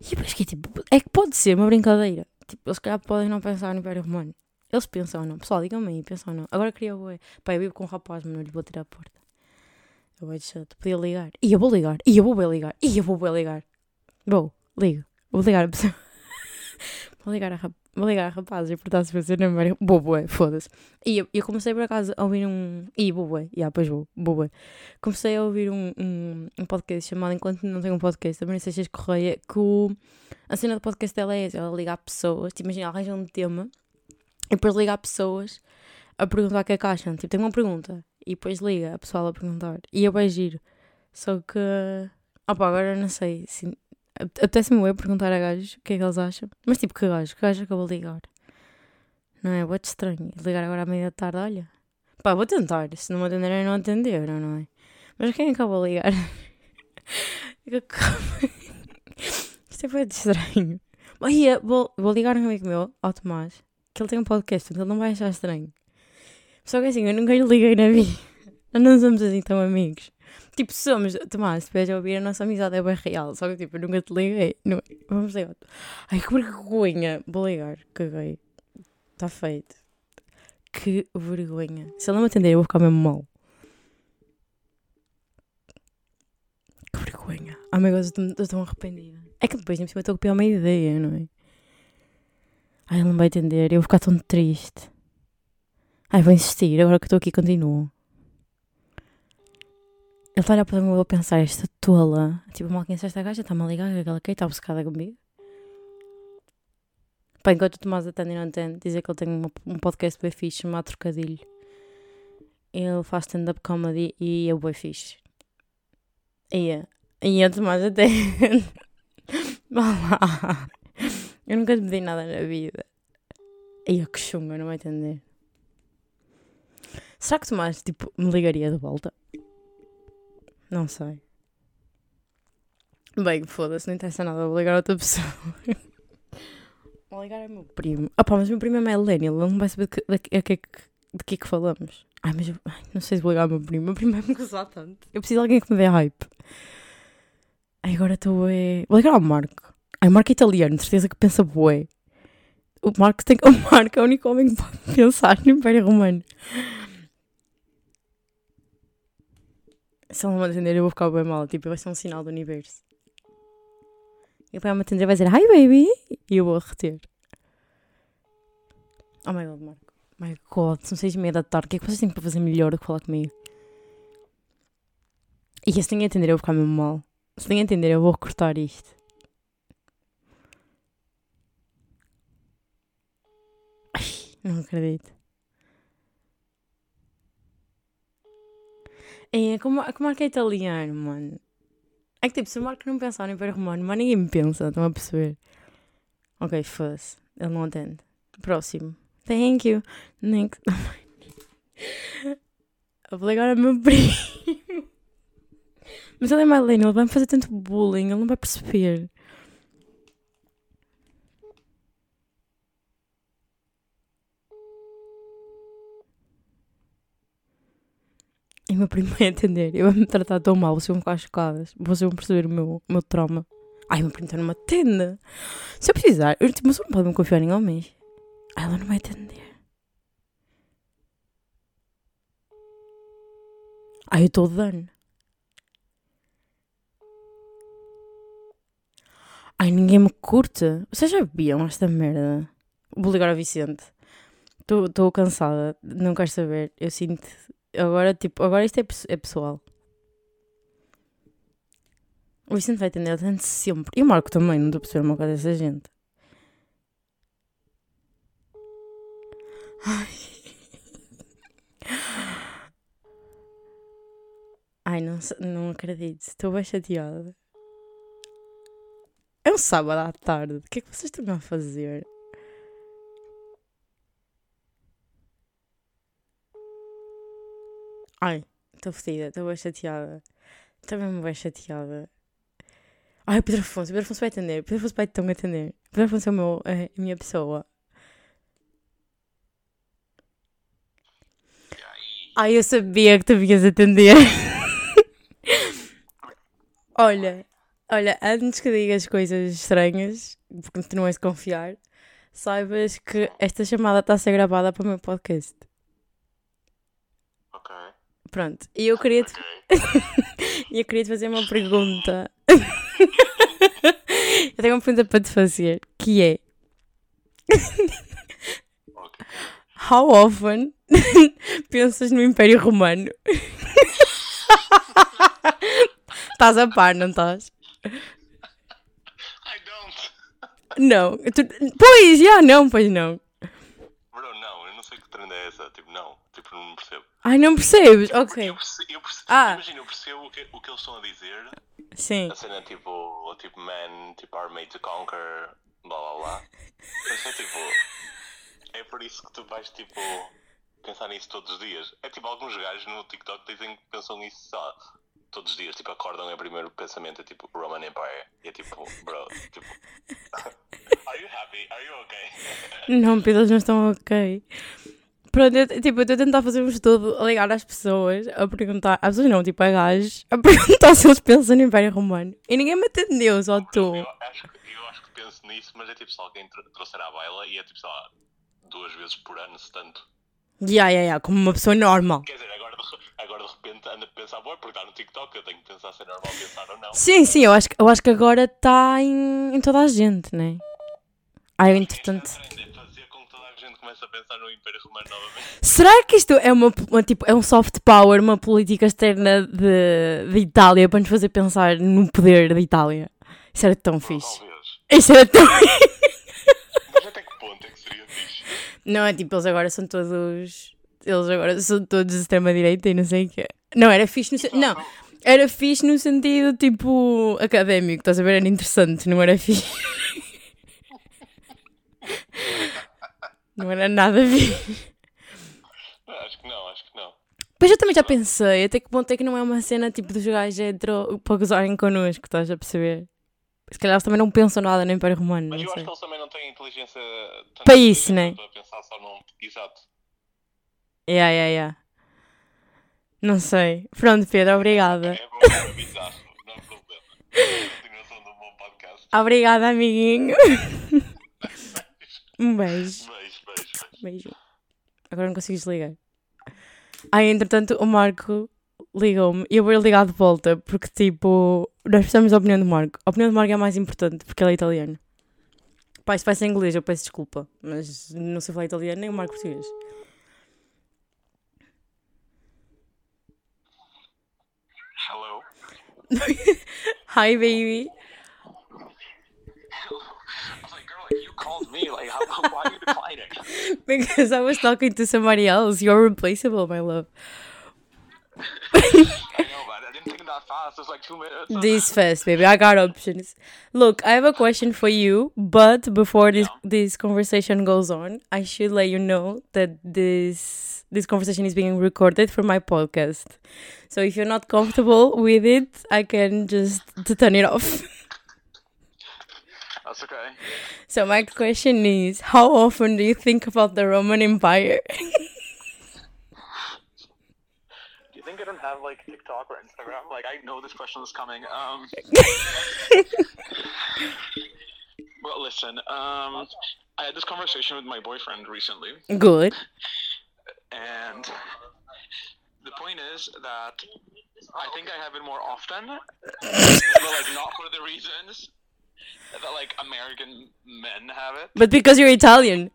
E eu pensei, tipo, é que pode ser uma brincadeira, tipo, eles calhar podem não pensar no Império Romano. Eles pensam ou não, pessoal, digam-me aí, pensam ou não. Agora queria, pá, eu vivo com um rapaz, mas não lhe vou tirar a porta. Eu vou chato. Podia ligar. E eu vou ligar. E eu vou bem ligar. E eu vou bem ligar. Vou, ligo. Vou ligar a pessoa. vou ligar a rap... Vou ligar rapaz e portanto se fazer na memória. Vou, bué, foda-se. E eu, eu, comecei por acaso a ouvir um. E vou, bué. E depois vou, bué. Comecei a ouvir um, um, um, podcast chamado Enquanto Não Tenho um Podcast, também sei se Correia, que o, a cena do podcast dela é ela liga a pessoas, tipo, imagina, arranja um tema e depois liga a pessoas a perguntar o que é que acham. Tipo, tem uma pergunta e depois liga a pessoal a perguntar. E eu bem giro. Só que. Opa, agora não sei. Assim, Apetece-me eu perguntar a gajos o que é que eles acham. Mas tipo, que gajo? Que gajo é que eu vou ligar? Não é? Boa estranho. Ligar agora à meia da tarde, olha. Pá, vou tentar. Se não me atenderem, não atenderam, não é? Mas quem é que eu vou ligar? Isto é muito estranho. Mas, vou, vou ligar um amigo meu, ao Tomás, que ele tem um podcast, então ele não vai achar estranho. Só que assim, eu nunca lhe liguei na vida. Não somos assim tão amigos. Tipo, somos, Tomás, se vais ouvir, a nossa amizade é bem real. Só que tipo, eu nunca te liguei. Não, vamos ligar. Ai, que vergonha. Vou ligar. Caguei. Está feito. Que vergonha. Se ele não me atender, eu vou ficar mesmo mal. Que vergonha. Oh meu Deus, eu estou tão arrependida. É que depois, em cima, estou a uma ideia, não é? Ai, ele não vai entender. Eu vou ficar tão triste. Ai, vou insistir. Agora que estou aqui, continuo. Ele está a olhar para mim e vou pensar, esta tola. Tipo, mal conhece esta gaja, está-me a ligar, que aquela que está obcecada comigo. Pá, enquanto o Tomás atende e não entende, dizer que ele tem uma- um podcast bem fixe chamado Trocadilho. Ele faz stand-up comedy e é bem fixe. E é. E o Tomás atende. Vá lá. Eu nunca te pedi nada na vida. E eu que chunga, não vai entender. Será que Tomás, tipo, me ligaria de volta? Não sei. Bem, foda-se, não interessa nada, vou ligar a outra pessoa. vou ligar ao meu primo. Ah pá, mas o meu primo é millennial, ele não vai saber de que, de, que- de é que- de que é que falamos. Ai, mas eu, ai, não sei se vou ligar ao meu primo, o meu primo vai me gozar tanto. Eu preciso de alguém que me dê hype. Ai, agora estou a... Vou ligar ao Marco. Ai, o Marco é italiano, certeza que pensa bué. O Marco, tem, o Marco é o único homem que pode pensar no Império Romano. Se ele não me atender, eu vou ficar bem mal. Tipo, vai ser um sinal do universo. E ele me atender e vai dizer Hi baby! E eu vou reter. Oh my god, Marco. My god, são seis e meia da tarde. O que é que vocês têm para fazer melhor do que falar comigo? E se ninguém atender, eu vou ficar mesmo mal. Se ninguém atender, eu vou cortar isto. Ai, não acredito. É, como, como é que é italiano, mano? É que tipo, se o Marco não pensar no Império Romano, mas ninguém me pensa, estão a perceber? Ok, fosse. Ele não atende. Próximo. Thank you. Next. Eu ligar ao meu primo. Mas ele é Marlene, ele vai me fazer tanto bullying, ele não vai perceber. E o meu primo vai atender. Eu vou me tratar tão mal, vocês vão ficar chocadas. Vocês vão perceber o meu, o meu trauma. Ai, meu primo está numa tenda. Se eu precisar, eu, tipo, mas não pode me confiar em homens. Ai, ela não vai atender. Ai, eu estou de dano. Ai, ninguém me curte. Vocês já viam esta merda? Vou ligar ao Vicente. Estou cansada. Não quero saber. Eu sinto. Agora, tipo, agora isto é, é pessoal. O Vicente vai atender, atende sempre. E o Marco também, não estou a perceber uma coisa dessa gente. Ai, não, se- não acredito. Estou bem chateada. É um sábado à tarde. O que é que vocês estão a fazer? Ai, estou fodida, estou bem chateada. Estou mesmo bem chateada. Ai, Pedro Afonso, o Pedro Afonso vai atender. O Pedro Afonso vai tão atender. Pedro Afonso é, o meu, é a minha pessoa. Ai, eu sabia que tu vinhas atender. olha, olha, antes que digas coisas estranhas, porque continuas a confiar, saibas que esta chamada está a ser gravada para o meu podcast. Pronto, e eu queria te, e eu queria te fazer uma pergunta. eu tenho uma pergunta para te fazer, que é. How often pensas no Império Romano? Estás a par, não estás? I don't. Não. Tu- Pois, já, não, pois não. Bro, não, eu não sei que trend é essa. Tipo, não. Tipo, não percebo. Ai, não percebes? Ok. Eu percebo. Eu percebo Ah. Imagina, eu percebo o que, o que eles estão a dizer. Sim. A cena tipo, tipo, men, tipo, are made to conquer, blá blá blá. Mas é tipo. É por isso que tu vais, tipo, pensar nisso todos os dias. É tipo, alguns gajos no TikTok dizem que pensam nisso, lá, todos os dias. Tipo, acordam e o primeiro pensamento é tipo, Roman Empire. E é tipo, bro, tipo. Are you happy? Are you okay? Não, Pedro, não estão ok. Pronto, eu, tipo, eu estou a tentar fazer um estudo, a ligar às pessoas, a perguntar, às pessoas não, tipo, a gajos, a perguntar se eles pensam no Império Romano. E ninguém me atendeu, só tu. Eu acho, que- eu acho que penso nisso, mas é tipo se alguém tro- trouxer à baila e é tipo, sei lá, duas vezes por ano, se tanto. Ya, ya, ya, como uma pessoa normal. Quer dizer, agora agora de repente anda a pensar, bom, porque está no TikTok, eu tenho que pensar se é normal pensar ou não. Sim, sim, eu acho, que- eu acho que agora está em, em toda a gente, né? Ah, entretanto. É a gente comece a pensar no Império Romano novamente. Será que isto é uma, uma, tipo, é um soft power, uma política externa de, de Itália para nos fazer pensar no poder da Itália? Isso era tão fixe. Talvez. Isso era tão. Mas até que ponto é que seria fixe? Não, é tipo, eles agora são todos. Eles agora são todos de extrema-direita e não sei o quê. Não, era fixe no sentido. Não, era fixe no sentido tipo académico, estás a ver? Era interessante, não era fixe. Não era nada fixe. Não, acho que não, acho que não. Pois eu também já pensei, até que ponto é que não é uma cena tipo dos gajos hetero para gozarem connosco, estás a perceber? Se calhar eles também não pensam nada no Império Romano, Mas eu acho sei. que eles também não têm inteligência. Para isso, né? Para pensar só num. Exato. Yeah, yeah, yeah. Não sei. Pronto, Pedro, obrigada. É bom, é bizarro, não há problema. Continuação do bom podcast. Obrigada, amiguinho. um beijo. Beijo. Agora não consigo desligar. Aí, entretanto, o Marco ligou-me e eu vou ligar de volta porque, tipo, nós precisamos da opinião do Marco. A opinião do Marco é a mais importante porque ele é italiano. Pá, isto vai ser em inglês, eu peço desculpa, mas não sei falar italiano nem o Marco português. Hello. Hi, baby. Called me. Like, how, why are you declining? Because I was talking to somebody else. You're replaceable, my love. I know, but I didn't think that fast. It was like two. This fast, baby. I got options. Look, I have a question for you, but before this this conversation goes on, I should let you know that this this conversation is being recorded for my podcast. So if you're not comfortable with it, I can just to turn it off. That's okay. So my question is, how often do you think about the Roman Empire? Do you think I don't have like TikTok or Instagram? Like, I know this question is coming. Um. well, listen. Um, I had this conversation with my boyfriend recently, Good. and the point is that I think I have it more often, but like not for the reasons that like American men have it. But because you're Italian.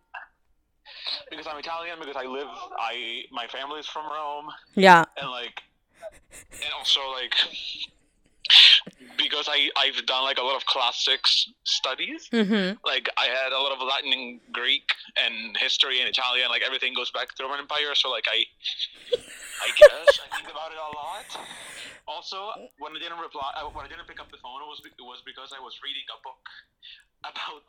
Because I'm Italian, because I live, I my family's from Rome, Yeah. and like, and also like, because I I've done like a lot of classics studies. Mm-hmm. Like I had a lot of Latin and Greek and history and Italian. Like everything goes back to the Roman Empire. So like I, I guess I think about it a lot. Also, when I didn't reply, uh, when I didn't pick up the phone, it was it was because I was reading a book about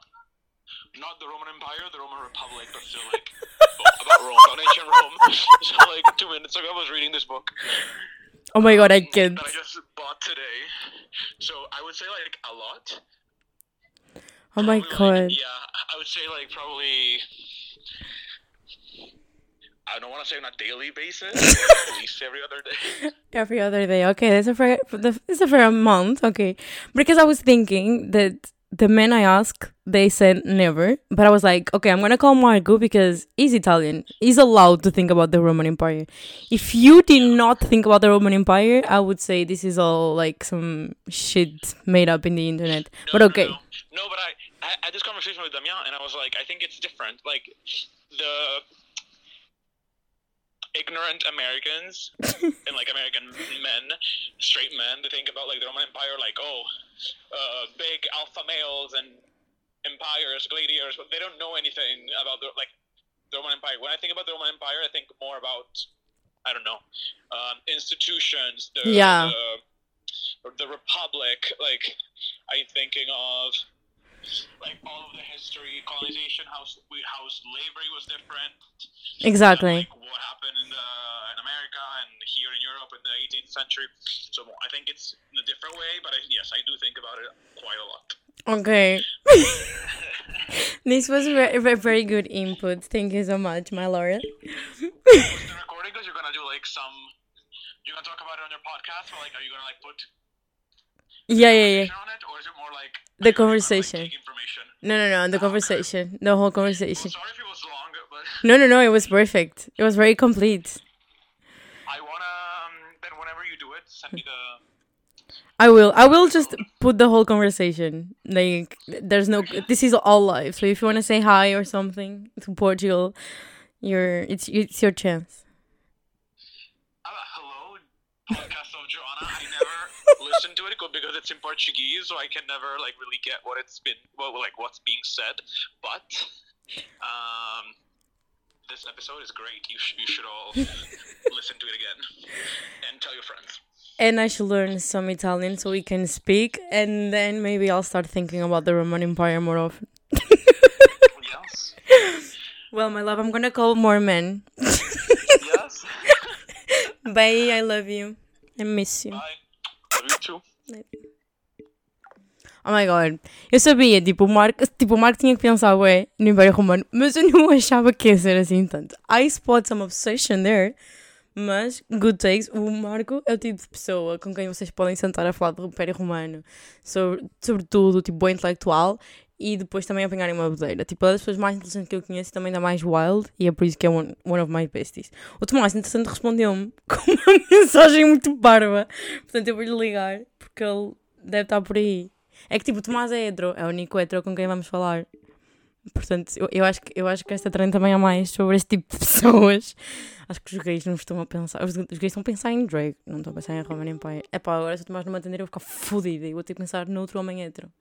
not the Roman Empire, the Roman Republic, but still like about Rome, about ancient Rome. So like two minutes ago, I was reading this book Oh my god, I can't. that I just bought today. So I would say like a lot. Oh my Probably, like, god. yeah, I would say like probably. I don't want to say on a daily basis, at least every other day. Every other day. Okay, that's a fair. That's a fair amount. Okay, because I was thinking that the men I asked they said never, but I was like, okay, I'm gonna call Marco because he's Italian. He's allowed to think about the Roman Empire. If you did not think about the Roman Empire, I would say this is all like some shit made up in the internet. No, But no, okay. No, no, but I, I had this conversation with Damian, and I was like, I think it's different. Like the ignorant Americans and like American men, straight men, they think about like the Roman Empire, like oh, uh, big alpha males and empires, gladiators, but they don't know anything about the like the Roman Empire. When I think about the Roman Empire, I think more about I don't know um, institutions, the Yeah. the, the republic. Like I'm thinking of like all of the history, colonization, how we, how slavery was different. Exactly. like what happened in, the, in America and here in Europe in the 18th century. So I think it's in a different way, but I, yes, I do think about it quite a lot. Okay. this was very, very, very good input. Thank you so much, my lord. Was the recording because you're gonna do like some. You're gonna talk about it on your podcast, or like are you gonna like put Yeah, yeah, yeah. it, or is it more like The like, conversation. No, no, no. The conversation, the whole Well, conversation. sorry if it was long, but No, no, no. It was perfect. It was very complete. I wanna um, then whenever you do it, send me the. I will. I will just put the whole conversation. Like, there's no. This is all live. So if you want to say hi or something to Portugal, you're. It's it's your chance. Uh, hello, podcast of Joanna. I listened to it because it's in Portuguese, so I can never like really get what it's been, well, like what's being said. But um, this episode is great. You sh- you should all listen to it again and tell your friends. And I should learn some Italian so we can speak, and then maybe I'll start thinking about the Roman Empire more often. Yes. Well, my love, I'm gonna call more men. Yes. Bye. I love you. I miss you. Bye. Oh my god. Eu sabia, tipo, o Marco, tipo, o Marco tinha que pensar, ué, no Império Romano, mas eu não achava que ia ser assim tanto. I spot some obsession there, mas, good takes, o Marco é o tipo de pessoa com quem vocês podem sentar a falar do Império Romano, sobre, sobre tudo, tipo, bom intelectual, e depois também apanharem uma bodeira. Tipo, é das pessoas mais inteligentes que eu conheço também da mais wild, e é por isso que é one, one of my besties. O Tomás, entretanto, respondeu-me com uma mensagem muito barba, portanto eu vou-lhe ligar, porque ele deve estar por aí. É que tipo, o Tomás é hetero, é o único hetero com quem vamos falar. Portanto, eu, eu, acho, que, eu acho que esta trend também é mais sobre este tipo de pessoas. Acho que os gays não estão a pensar. Os, os gays estão a pensar em drag, não estão a pensar em Roman Empire. É pá, agora se o Tomás não me atender, eu vou ficar fodida e vou ter que pensar noutro homem hetero.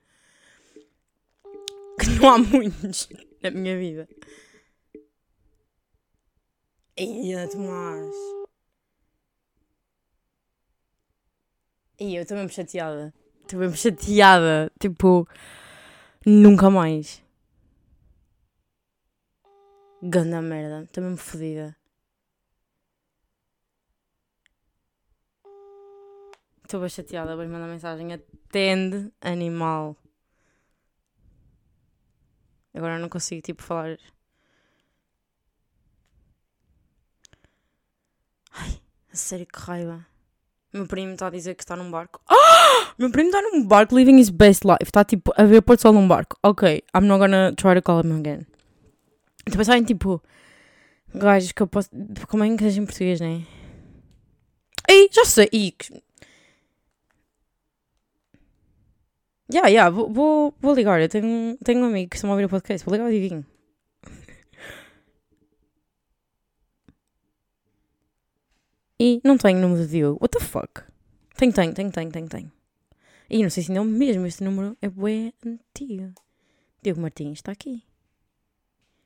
Não há muitos na minha vida. Ia, Tomás. Ia, eu estou mesmo chateada. Estou mesmo chateada. Tipo, nunca mais. Ganda merda. Estou mesmo fodida. Estou bem chateada. Vou-lhe mandar mensagem. Atende, animal. Agora não consigo, tipo, falar. Ai, a sério, que raiva. Meu primo está a dizer que está num barco. Meu primo está num barco living his best life. Está tipo a ver Porto Sol num barco. Ok, I'm not gonna try to call him again. Estou a em tipo. Gajos que eu posso. Como é que diz em português, né? Ei, já sei. Ya, ya, vou, vou, vou ligar. Eu tenho, tenho um amigo que está a ouvir o podcast. Vou ligar ao Diguinho. E não tenho número de Diogo. What the fuck? Tenho, tenho, tenho, tenho, tenho, tenho. E não sei se é o mesmo. Este número é bué antigo. Diogo Martins está aqui.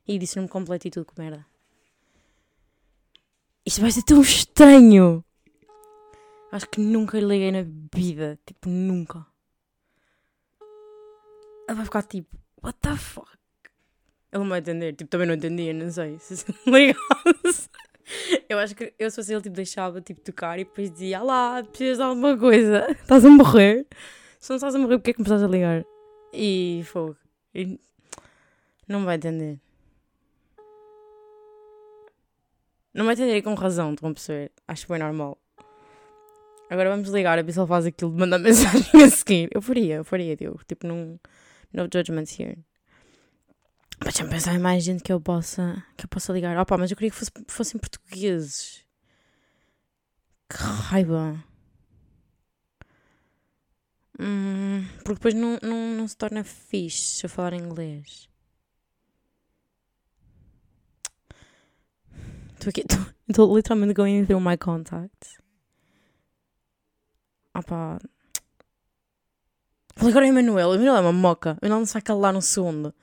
E disse nome completo e tudo com merda. Isto vai ser tão estranho. Acho que nunca liguei na vida. Tipo, nunca. Ele vai ficar tipo, what the fuck? Ele não vai entender. Tipo, também não entendia, não sei. Se ligasse. Eu acho que eu se fosse ele, tipo, deixava, tipo, tocar e depois dizia, ah lá, precisas de alguma coisa. Estás a morrer? Se não estás a morrer, porque é que me estás a ligar? E fogo. E não vai entender. Não vai entender com razão, estão a perceber? Acho foi normal. Agora vamos ligar, a ver se ele faz aquilo de mandar mensagem a seguir. Eu faria, eu faria, Diogo. Tipo, num. No judgments here. Mas já pensar em mais gente que eu possa, que eu possa ligar. Opa, mas eu queria que fosse, fossem portugueses. Que raiva. Hum, porque depois não, não, não se torna fixe se eu falar inglês. Estou aqui, estou literalmente going through my contacts. Opa. Vou ligar ao Emanuel. O Emanuel é uma moca. O Emanuel não se vai calar um segundo.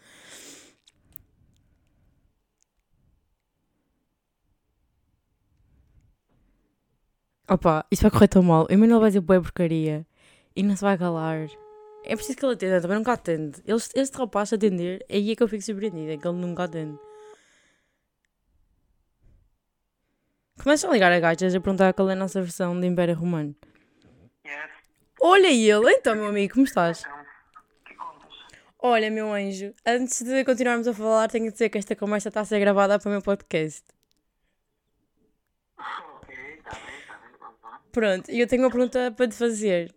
Opa, isto vai correr tão mal. O Emanuel vai dizer boa porcaria. E não se vai calar. É preciso que ele atenda, também nunca atende. Ele, este rapaz atender, é aí é que eu fico surpreendida, que ele nunca atende. Começa a ligar a gajas a perguntar qual é a nossa versão de Império Romano. Yes. Olha ele, então meu amigo, como estás? Então, que? Olha, meu anjo, antes de continuarmos a falar, tenho de dizer que esta conversa está a ser gravada para o meu podcast. Ok, está bem, está bem, vamos lá. Pronto, e eu tenho uma pergunta para te fazer.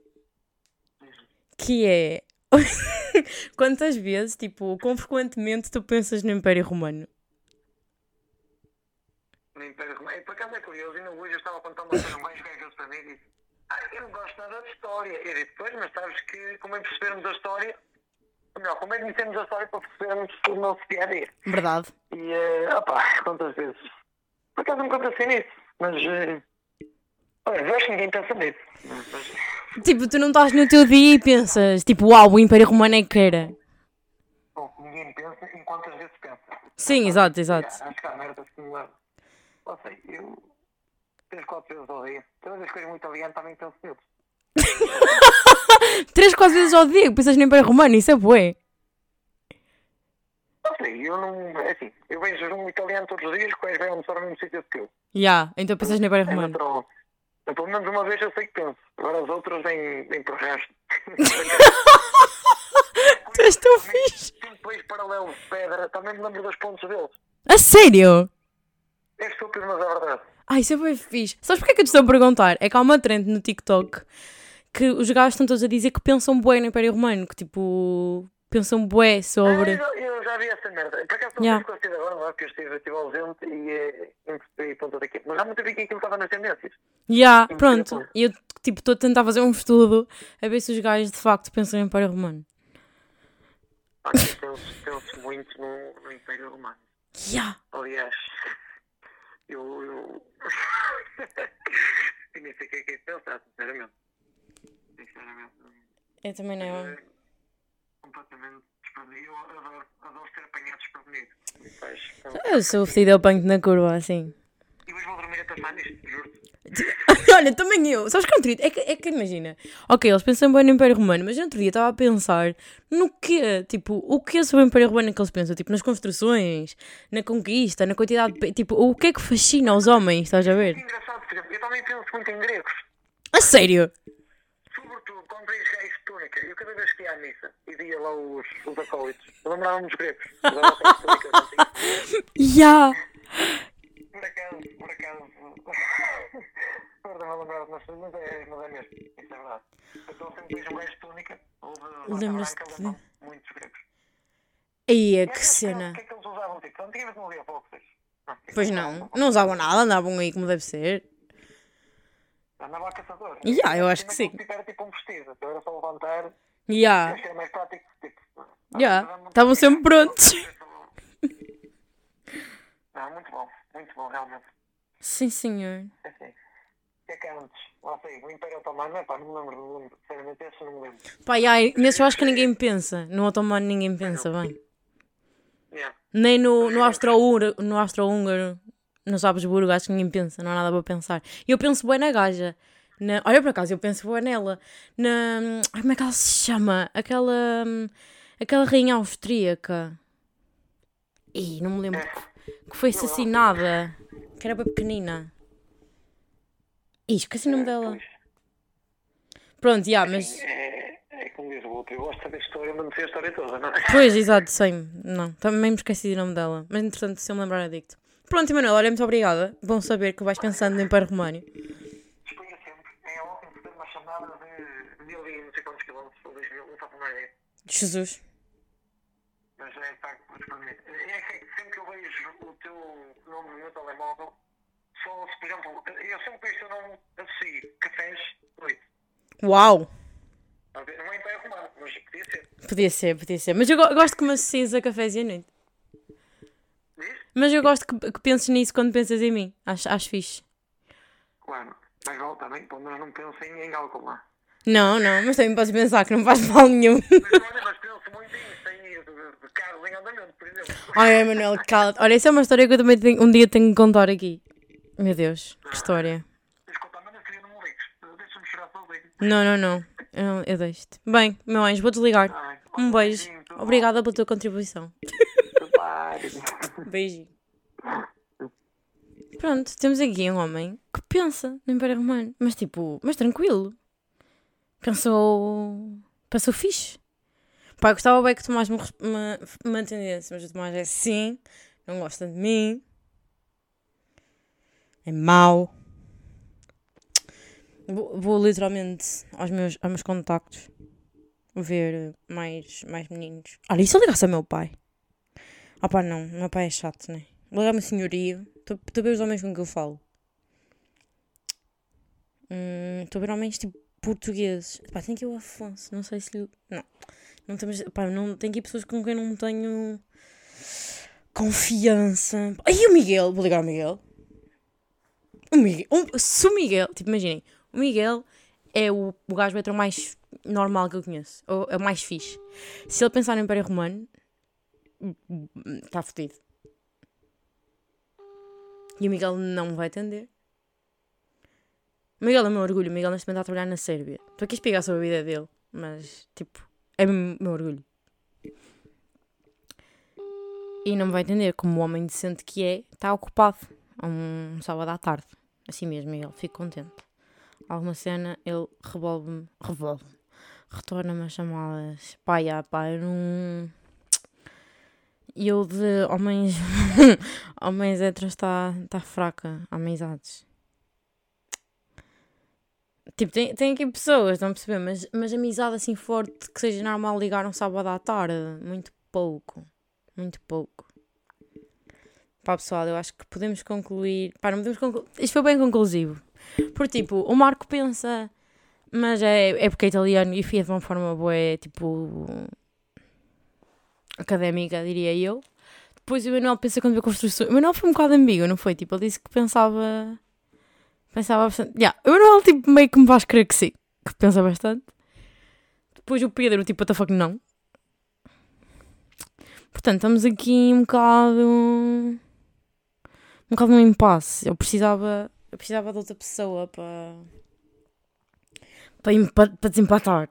Que é... Quantas vezes, tipo, quão frequentemente tu pensas no Império Romano? No Império Romano. Por acaso é curioso, ainda hoje eu estava a contar uma coisa mais gajosa para mim e disse: Ah, eu não gosto nada de história. Eu disse, pois, mas sabes que como é percebermos a história, ou melhor, como é conhecermos a história para percebermos o nosso dia a dia. Verdade. E, uh, opá, quantas vezes? Por acaso nunca pensei nisso, mas. Uh, olha, eu acho que ninguém pensa nisso. Mas, Tipo, tu não estás no teu dia e pensas, tipo, uau, o Império Romano é que era. bom, ninguém pensa enquanto às vezes pensa. Sim, exato, exato. Acho que há merdas que levam. Não sei, eu. Três, quatro vezes ao dia. Todas as coisas muito italiano também penso neles. Três, quatro vezes ao dia pensas no Império Romano, isso é bué. Não sei, eu não. É assim, eu vejo um italiano todos os dias, quais vai almoçar no mesmo sítio que eu. Já, então pensas no Império É Romano. natural. Eu, pelo menos uma vez eu sei que penso. Agora as outras vêm, vêm por resto. Tu és tão fixe. País paralelo de pedra, também me lembro dos pontos deles. A sério? É estúpido, mas é verdade. Ai, isso é bem fixe. Sabes porquê que eu te estou a perguntar? É que há uma trend no TikTok que os gajos estão todos a dizer que pensam bué no Império Romano, que tipo, pensam bué Ah, sobre... eu, já- eu já vi essa merda. Por acaso não Yeah. sei se agora, não é? Porque eu estive, estive ausente e eh, não percebi ponto daqui. Mas já muito vi que aquilo estava nas tendências. Já, Sim, pronto. E eu, tipo, estou a tentar fazer um estudo a ver se os gajos de facto pensam no Império Romano. Ah, eu penso, penso muito no, no Império Romano. Já. Aliás, eu. eu... eu nem sei o que é que é pensar, sinceramente. Sinceramente. Eu também não. eh, Completamente desprevenido. Eu adoro, adoro ser apanhado desprevenido. Eu sou fedido ao banco na curva, assim. E hoje vou dormir a pensar nisto, juro. Olha, também eu. Sabes que é trito? É que, é que imagina. Ok, eles pensam bem no Império Romano, mas no outro dia estava a pensar no quê? Tipo, o que é sobre o Império Romano que eles pensam? Tipo, nas construções, na conquista, na quantidade de. Tipo, o que é que fascina aos homens? Estás a ver? Engraçado, por exemplo, eu também penso muito em gregos. A sério? Sobretudo quando vejo gajos de túnica. Eu cada vez que ia à missa e via lá os, os acólitos, lembrava-me dos gregos. Os acólitos Por acaso, por acaso. Agora não lembrar mas, é, mas é mesmo. Isso é verdade. Então sempre vejo um gajo de túnica ou de branca, lembram muitos gregos. Aí é E que às vezes, cena. O que é que eles usavam? Tipo, antigamente não havia poucos. Não, tipo, Pois não, não usavam nada, andavam aí como deve ser. Andava a caçador. Ya, eu acho que sim. Tipo, era tipo um vestido. Então era só levantar. Já! Acho que era mais prático. Tipo, Ya, estavam sempre prontos. Não, muito bom. Muito bom, realmente. Sim, senhor. É assim. O que é que é antes? Lá sei, o Império Otomano, é pá, não me lembro, não me lembro. Sinceramente, esse não me lembro. Pá, nesse eu acho que ninguém pensa. No otomano ninguém pensa bem. Yeah. Nem no, no austro-húngaro, no austro-húngaro, nos Habsburgo, acho que ninguém pensa, não há nada para pensar. E eu penso bem na gaja. Na, olha, por acaso, eu penso bem nela. Na, como é que ela se chama? Aquela, hum, aquela rainha austríaca. Ih, não me lembro. Que foi assassinada. Que era bem pequenina. Ih, esqueci o nome dela. Pois. Pronto, já, mas... É, é como diz o outro, eu gosto de saber a história, mas não sei a história toda, não é? Pois, exato, sei Não, também me esqueci do nome dela. Mas entretanto, se eu me lembrar, eu digo-te. Pronto, Emanuel, olha, muito obrigada. Bom saber que vais pensando no Império Romano. Disponha sempre. É ótimo fazer uma chamada de mil e não sei quantos quilómetros, ou dois mil, não faço uma ideia. Jesus. Mas é pago por disponível. É que sempre que eu vejo o teu nome no meu telemóvel, só se, por exemplo, eu sempre que vejo o nome associo cafés, noite. Uau! Não é Império Romano, mas podia ser. Podia ser, podia ser. Mas eu go- gosto que me associes a cafés e a noite. Diz? Mas eu gosto que, que penses nisso quando pensas em mim. Acho, acho fixe. Claro. Mas vale também, pelo menos não pensem em álcool lá. Não, não, mas também podes pensar que não faz mal nenhum. Mas olha, mas penso muito em sair de, de carros em andamento, por exemplo. Ai, Emanuel, cala Olha, isso é uma história que eu também tenho- um dia tenho que contar aqui. Meu Deus, que história. Mas não seria não me ligues. Deixa-me chorar sozinho. Não, não, não. Eu, eu deixo-te. Bem, meu anjo, vou desligar. Ai, Um beijo. Obrigada pela tua contribuição. Beijinho. Pronto, temos aqui um homem que pensa no Império Romano. Mas tipo, mas tranquilo. Pensou. Pensou fixe. Pá, eu gostava bem que o Tomás me, me, me atendesse, mas o Tomás é assim, não gosta de mim. É mau. Vou, vou literalmente aos meus, aos meus contactos ver mais, mais meninos. Olha, e se eu ligasse ao meu pai? Ah pá, não, meu pai é chato, né? Ligar-me senhoria. Estou a ver os homens com que eu falo. Hum, Estou a ver homens tipo portugueses. Pá, tem aqui o Afonso, não sei se lhe. Não. Não temos. Pá, não, tem aqui pessoas com quem não tenho confiança. Aí o Miguel, vou ligar ao Miguel. O Miguel, o- se o Miguel, tipo, imaginem, o Miguel é o, o gajo hetero mais normal que eu conheço, ou é o mais fixe. Se ele pensar no Império Romano, está fodido. E o Miguel não vai atender. Miguel é o meu orgulho, Miguel neste momento está a trabalhar na Sérvia. Estou aqui a explicar sobre a vida dele, mas, tipo, é o meu orgulho. E não me vai entender, como o homem decente que é, está ocupado a um sábado à tarde. Assim mesmo, Miguel, fico contente. Alguma cena, ele revolve-me, revolve retorna-me as chamadas. Pá, já, pá, eu não. E eu de homens. homens heteros está tá fraca, amizades. Tipo, tem, tem aqui pessoas, estão a perceber? Mas, mas amizade assim forte que seja normal ligar um sábado à tarde. Muito pouco. Muito pouco. Pá, pessoal, eu acho que podemos concluir. Pá, não podemos concluir. Isto foi bem conclusivo. Por tipo, o Marco pensa. Mas é, é porque é italiano e fia de uma forma boa, é tipo. académica, diria eu. Depois o Manuel pensa quando vê construções. O Manuel foi um bocado ambíguo, não foi? Tipo, ele disse que pensava. Pensava bastante. Yeah, o Manuel, tipo, meio que me faz crer que sim. Que pensa bastante. Depois o Pedro, tipo, what the fuck, não. Portanto, estamos aqui um bocado. um bocado num impasse. Eu precisava. Eu precisava de outra pessoa para. para, empa para desempatar.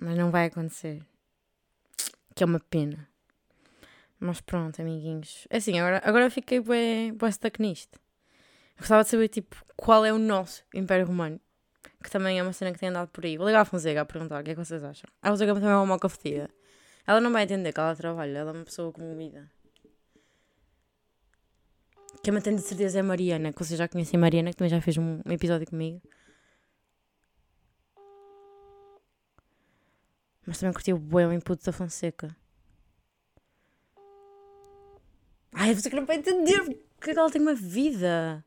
Mas não vai acontecer. Que é uma pena. Mas pronto, amiguinhos. É assim, agora, agora fiquei bem, bem stuck nisto. Gostava de saber, tipo, qual é o nosso Império Romano. Que também é uma cena que tem andado por aí. Vou ligar a Fonseca a perguntar o que é que vocês acham. A Fonseca também é uma moca fedida. Ela não vai entender que ela trabalha, ela é uma pessoa comovida. Quem me atende de certeza é a Mariana, que vocês já conhecem a Mariana, que também já fez um, episódio comigo. Mas também curti o bué o input da Fonseca. Ai, a Fonseca não vai entender porque é que ela tem uma vida.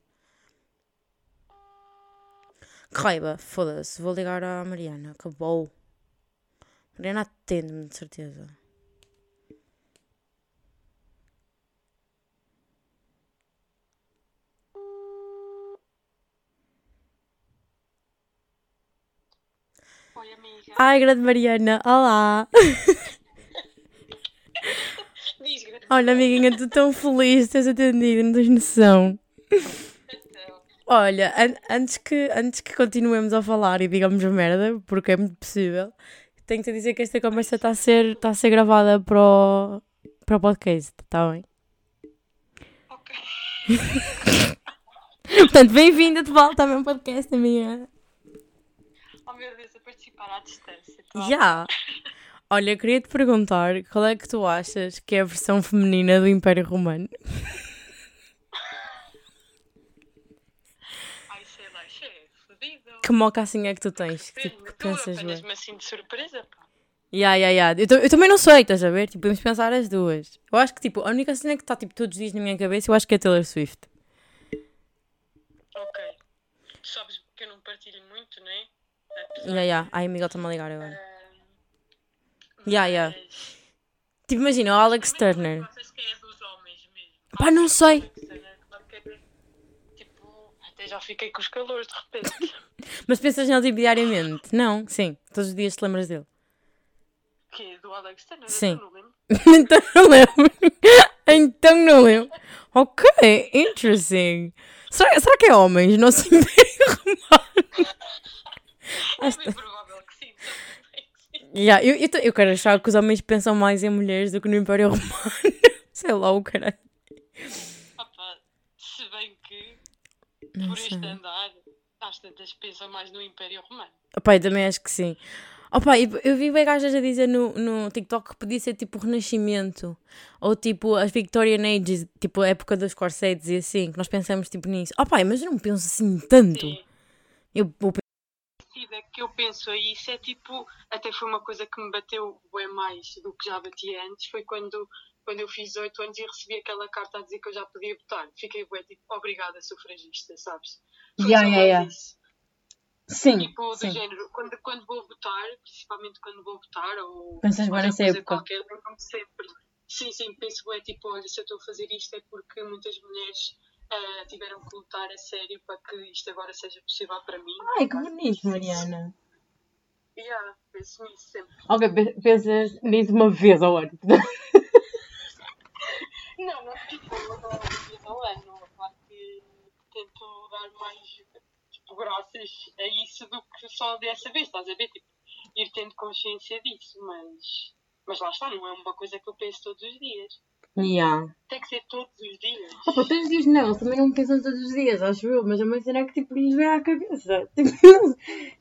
Raiva, foda-se, vou ligar à Mariana, acabou. Mariana atende-me, de certeza. Oi, amiga. Ai, grande Mariana, olá. Diz, grande Olha, amiguinha, estou tão feliz de teres atendido, não tens noção. Olha, an- antes, que, antes que continuemos a falar e digamos merda, porque é muito possível, tenho que te dizer que esta conversa está a ser, está a ser gravada para o, para o podcast, está bem? Ok. Portanto, bem-vinda de volta ao meu podcast, amiga. Oh meu Deus, a participar à distância. tá? Já! Olha, queria te perguntar qual é que tu achas que é a versão feminina do Império Romano? Ai, sei isso é fodido. Que mocassinha é que tu tens? Que, tipo, que Tu pensas, ué? apanhas-me assim de surpresa, pá. Ya, ya, ya. Eu, eu também não sei, estás a ver? Tipo, podemos pensar as duas. Eu acho que, tipo, a única cena que está, tipo, todos os dias na minha cabeça, eu acho que é Taylor Swift. Ok. Tu sabes que eu não partilho muito, né? Ya, ya. Ai, o Miguel está-me a ligar agora. Ah, Ya, ya. mas- Tipo, imagina, o Alex Turner. Achas que é dos homens mesmo? Pá, não sei. Alex Turner, claro que é- Tipo, até já fiquei com os calores de repente. Mas pensas nele, tipo, diariamente? Não? Sim. Todos os dias te lembras dele. que do Alex Turner? Sim. Então não lembro. então não lembro. Ok, interesting. Será, será que é homens? Não sei É bem provável que sim. Yeah, eu, eu, eu quero achar que os homens pensam mais em mulheres do que no Império Romano. Sei lá o caralho. Opa, se bem que Não por sei. este andar, às tantas pensam mais no Império Romano. Opa, eu também acho que sim. Opa, eu, eu vi bem gajas a dizer no, no TikTok que podia ser tipo o Renascimento. Ou tipo as Victorian Ages, tipo a época dos corsets e assim, que nós pensamos tipo nisso. Opa, mas eu não penso assim tanto. Sim. Eu parecida que eu penso a isso é tipo, até foi uma coisa que me bateu bem mais do que já batia antes, foi quando, quando eu fiz 8 anos e recebi aquela carta a dizer que eu já podia votar. Fiquei bué, tipo, obrigada, sufragista, sabes? Foi Yeah, yeah, yeah. isso. Sim, Tipo, do sim. género, quando, quando vou votar, principalmente quando vou votar, ou Pensas outra nessa época. qualquer, sempre. Sim, sim, penso bem, tipo, olha, se eu estou a fazer isto é porque muitas mulheres ah, tiveram que lutar a sério para que isto agora seja possível para mim. Ai, que bonito, Mariana. Yeah, penso nisso sempre. Ok, pe- pensas nisso uma vez ao ano. Não, não, tipo, não, não é, não. Claro que tento dar mais tipo, graças a isso do que só dessa vez, estás a ver? Tipo, ir tendo consciência disso, mas, mas lá está, não é uma coisa que eu penso todos os dias. Yeah. Tem que ser todos os dias. Opa, todos os dias não, eles também não pensam todos os dias, acho eu, mas é uma cena que tipo lhes vem à cabeça. Tipo,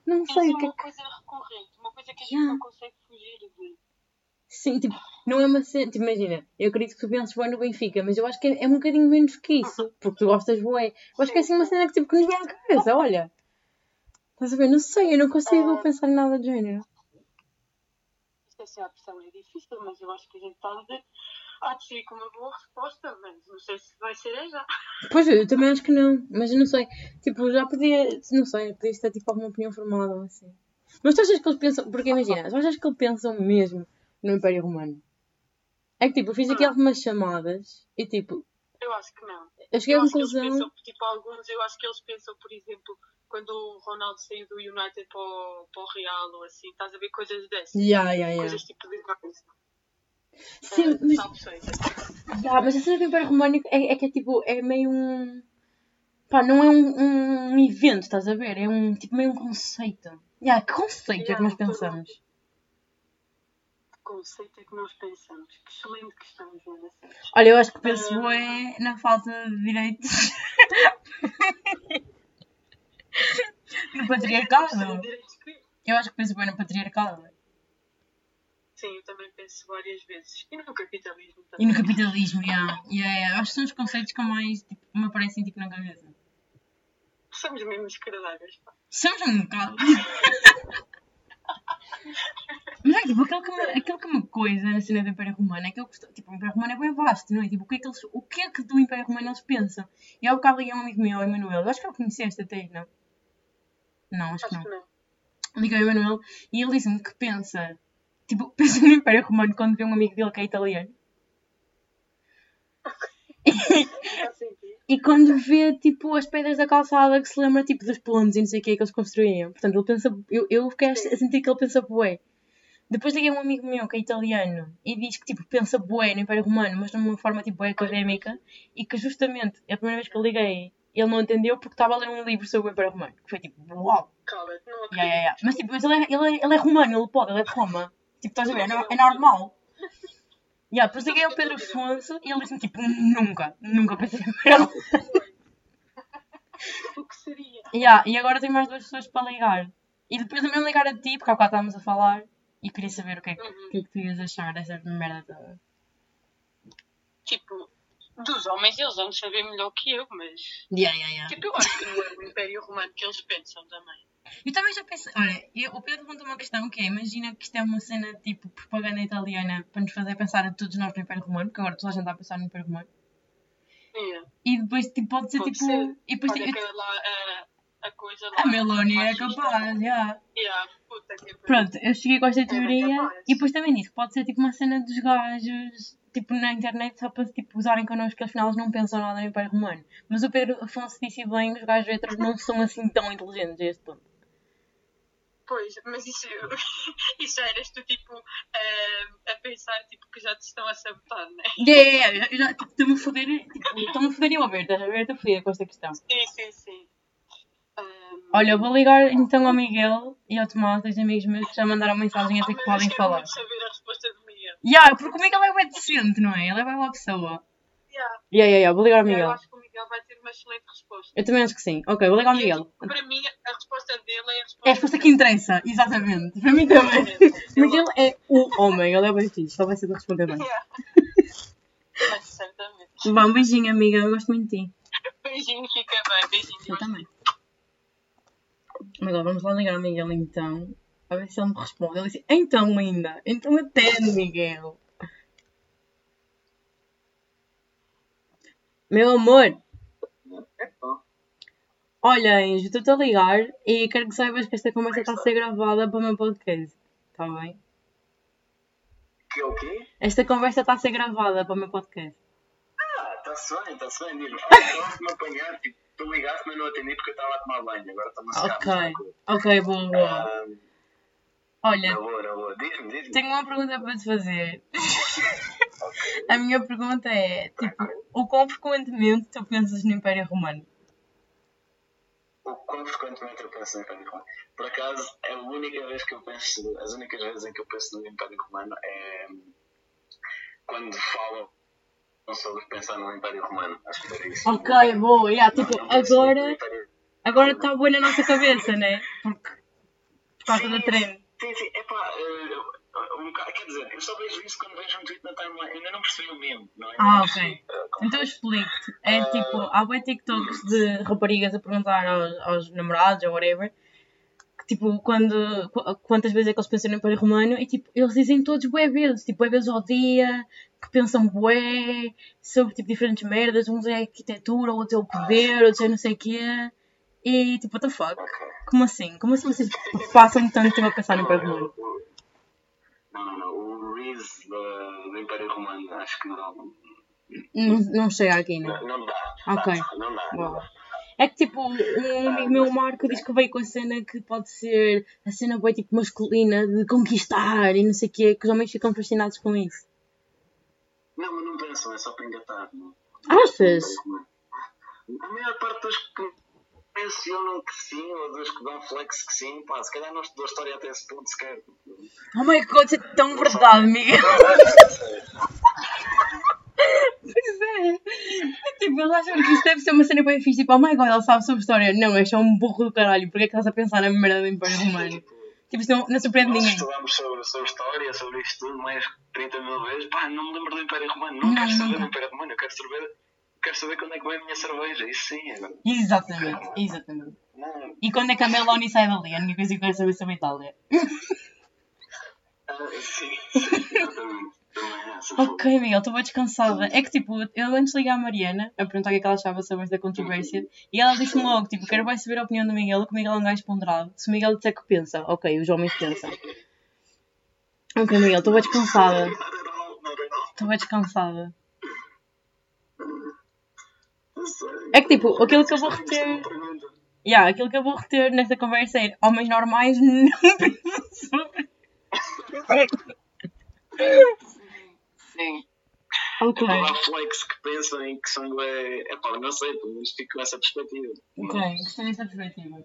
não, não Mas sei é é uma que. coisa recorrente, uma coisa que a gente Yeah. não consegue. Sim, tipo, não é uma cena. Tipo, imagina, eu acredito que tu penses bué no Benfica, mas eu acho que é, é um bocadinho menos que isso, porque tu gostas bué. Eu acho que é assim uma cena que tipo que nos vem à cabeça, olha. Estás a ver? Não sei, eu não consigo Ah. pensar em nada do género. Isto assim, a pressão é difícil, mas eu acho que a gente está a dizer. Há de sair com uma boa resposta, mas não sei se vai ser é já. Pois, eu também acho que não, mas eu não sei. Tipo, já podia, não sei, podia ter tipo alguma opinião formada ou assim. Mas tu achas que eles pensam, porque imagina, tu achas que eles pensam mesmo no Império Romano? É que tipo, eu fiz aqui Não. algumas chamadas e tipo, Eu acho que não. eu cheguei à Eu acho que eles conclusão. pensam, tipo, alguns, eu acho que eles pensam, por exemplo, quando o Ronaldo saiu do United para o, para o Real ou assim, estás a ver coisas dessas. Ya, ya, ya. Coisas tipo de games. Sim, mas, Salve seja. ya, mas a cena do Império Romano é, é que é tipo, é meio um. Pá, não é um, um evento, estás a ver? É um tipo meio um conceito. Ya, que conceito é que nós pensamos? Conceito é que nós pensamos? Que excelente questão, Joana. Olha, eu acho que penso Ah. é na falta de direitos. no patriarcado. Eu acho que penso bem no patriarcado. Sim, eu também penso várias vezes. E no capitalismo E também. no capitalismo, yeah. Yeah, yeah. Acho que são os conceitos que mais tipo, me aparecem tipo, na cabeça. Somos mesmo escradáveis, pá. Somos um bocado. Mas é tipo, aquilo que, me, aquilo que me coisa na cena do Império Romano é que eu gosto. Tipo, o Império Romano é bem vasto, não é? Tipo, o que é que, eles, o que, é que do Império Romano eles pensam? E há bocado liguei um amigo meu, o Emanuel. Eu acho que ele conheceste até, não? Não, acho que Acho não. que não. Liguei ao Emanuel e ele disse-me que pensa. Tipo, pensa no Império Romano quando vê um amigo dele que é italiano. Faz sentido. E quando vê, tipo, as pedras da calçada que se lembra, tipo, dos planos e não sei o que é que eles construíam. Portanto, ele pensa... Eu, eu fiquei a sentir que ele pensa bué. Depois liguei a um amigo meu que é italiano e diz que, tipo, pensa bué no Império Romano, mas de uma forma, tipo, académica. E que, justamente, a primeira vez que eu liguei, ele não entendeu porque estava a ler um livro sobre o Império Romano. Que foi, tipo, uau! Cala-te, não. Yeah, yeah, yeah. Mas, tipo, mas ele, é, ele, é, ele é romano, ele pode, ele é de Roma. Tipo, estás a ver? É, é normal. Yeah, depois liguei ao Pedro Afonso e ele disse-me, tipo, nunca, nunca Império Romano. O que seria? Yeah, e agora tenho mais duas pessoas para ligar. E depois também ligar a ti, porque há bocado estávamos a falar e queria saber o que é que, Uhum. o que, é que tu ias achar dessa merda toda. Tipo, dos homens eles vão saber melhor que eu, mas. Yeah, yeah, yeah. Tipo, eu acho que não é o Império Romano que eles pensam também. Eu também já pensei, olha, eu- o Pedro perguntou uma questão que é, imagina que isto é uma cena tipo propaganda italiana para nos fazer pensar a todos nós no Império Romano, porque agora toda a gente está a pensar no Império Romano. Yeah. E depois tipo, pode ser Pode tipo. ser. E depois Olha tipo, lá, a, a coisa lá. a Meloni é capaz, yeah. Yeah, pariu. Pronto, eu cheguei com esta teoria e depois também disse que pode ser tipo uma cena dos gajos tipo na internet só para tipo, usarem connosco que afinal eles não pensam nada no Império Romano. Mas o Pedro Afonso disse bem que os gajos héteros não são assim tão inteligentes a este ponto. Pois, mas isso, isso já eras tu tipo a, a pensar tipo, que já te estão a sabotar, né? Yeah, yeah, yeah, eu já tipo, estou-me a foder, tipo, estou-me a foder e a ver, estás a ver? Estou fodida com esta questão. Sim, sim, sim. Olha, eu vou ligar então ao Miguel e ao Tomás, dois amigos meus que já mandaram mensagem a dizer que podem eu falar. saber a resposta do Miguel. Yeah, porque o Miguel é bem decente, não é? Ele é bem boa pessoa. Yeah. Yeah, yeah, yeah, vou ligar ao Eu Miguel. acho que o Miguel vai ter uma excelente resposta. Eu também acho que sim. Ok, vou ligar ao Miguel. Para mim, a resposta dele é a resposta. É a resposta que interessa, exatamente. Para mim também. Mas ele é o homem, ele é bem fixe, só vai saber responder bem. Yeah. Mas certamente. Um beijinho, amiga, eu gosto muito de ti. Beijinho, fica bem. Beijinho. Eu também. Agora vamos lá ligar ao Miguel então, a ver se ele me responde. Ele disse, então linda, então atende, Miguel. Meu amor, Olha, Anjo, estou-te a ligar e quero que saibas que esta conversa está a ser gravada para o meu podcast. Está bem? Que é o quê? Esta conversa está a ser gravada para o meu podcast. Ah, está-se bem, está-se bem. Ah, Acabaste-me apanhar, tipo, tu ligaste, mas não atendi porque eu estava a tomar banho. Agora estou-me a secar. Ok. Ok, boa, boa. Ah, Olha, na boa, na boa. Diz-me, diz-me. tenho uma pergunta para te fazer. A minha pergunta é, tipo, o quão frequentemente tu pensas no Império Romano? O quão frequentemente eu penso no Império Romano? Por acaso, é a única vez que eu penso, as únicas vezes em que eu penso no Império Romano é quando falam sobre pensar no Império Romano. Acho que era isso. Ok, boa, yeah, tipo, Não no agora agora está boa na nossa cabeça, né? Porque por causa da Sim, trend. Sim, sim, epá, uh, um quer dizer, eu só vejo isso quando vejo um tweet na timeline, ainda não percebi o meme, não é? Ah, Não ok. uh, como Então eu explico-te. É tipo, há bem TikToks de raparigas a perguntar aos, aos namorados ou whatever, tipo, quando, qu- quantas vezes é que eles pensam no Império Romano e tipo, eles dizem todos bué vezes, tipo, bué vezes ao dia, que pensam bué sobre tipo, diferentes merdas, uns é arquitetura, outros é o poder, outros é não sei o quê. E tipo, what the fuck? Como assim? Como assim vocês passam tanto tempo a pensar no Império Romano? Não, não, não. O Reese do, do Império Romano, acho que não. Não, não chega aqui, né? Não, não dá. Ok. Não dá. Não dá. É que tipo, um amigo meu, Marco, diz que veio com a cena que pode ser a cena bem tipo masculina de conquistar e não sei o quê, que os homens ficam fascinados com isso. Não, mas não pensam, é só para engatar. Não. Achas? A maior parte dos que mencionam que sim, ou dos que dão flex que sim, pá, se calhar não estudou a história até esse ponto sequer. Oh my god, isso é tão verdade, Miguel. Pois é. É Tipo, eles acham que isso deve ser uma cena bem fixe. Tipo, oh my god, ele sabe sobre história. Não, é só um burro do caralho. Porquê é que estás a pensar na merda do Império Romano? Tipo, isso não, não surpreende Nós ninguém. estudamos sobre, sobre história, sobre isto tudo, mais 30 mil vezes. Pá, não me lembro do Império Romano. Não, Não, quero saber do Império Romano. Eu quero saber, quero saber quando é que vem a minha cerveja. Isso sim. Agora. Exatamente, exatamente. Não, E quando é que a Meloni sai dali? A única coisa que eu quero saber sobre a Itália. ah, sim, sim, exatamente. Ok, Miguel, estou bem descansada. É que tipo, eu antes liguei à Mariana a perguntar o que é que ela achava sobre esta controvérsia e ela disse-me logo, tipo, quero saber a opinião do Miguel, que o Miguel é um gajo ponderado. Se o Miguel disser que pensa, ok, os homens pensam. Ok, Miguel, estou bem descansada. Estou bem descansada. É que tipo, aquilo que eu vou reter. Yeah, aquilo que eu vou reter nesta conversa é homens normais não pensam sobre. Sim. Ok, Há flex que pensam em que são. É, epá, não sei, pelo menos fico com essa perspectiva. ok, gostei dessa perspectiva.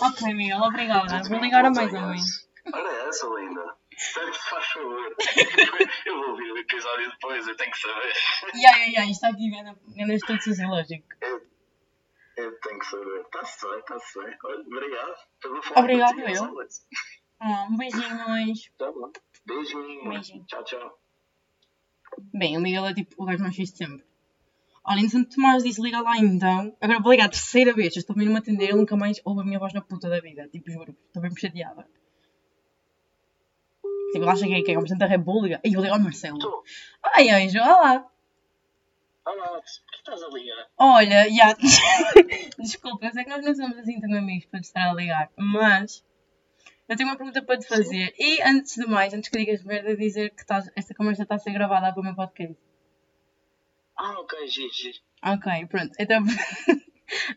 Ok, Miguel, obrigada. Vou ligar a mais homens. Olha essa, linda. Certo, faz favor. Eu vou ouvir o episódio depois, eu tenho que saber. Ya, ya, ya, isto está aqui grande estudo sociológico. Eu tenho que saber. Está-se bem, está-se bem. Olha, obrigado. Eu vou falar Obrigado, eu. Ah, um beijinho, mas. Tá bom. Beijinho. Beijinho. Tchau, tchau. Bem, o Miguel é tipo o gajo mais fixe de sempre. Olha, entretanto, Tomás disse liga lá então. Agora vou ligar a terceira vez. Estou mesmo a atender. Ele nunca mais ouve a minha voz na puta da vida. Tipo, juro. Estou bem chateada. Tipo, ele acha que é, que é o Presidente da República. E eu ligo ao Marcelo. Tu. Ai, anjo, olá. Olá, por que estás a ligar? Olha, já. Desculpa, eu sei que nós não somos assim tão amigos para estar a ligar. Mas. Eu tenho uma pergunta para te fazer. E antes de mais, antes que digas merda, dizer que estás, esta conversa está a ser gravada para o meu podcast. Ah, ok, giro, giro. Ok, pronto. Então,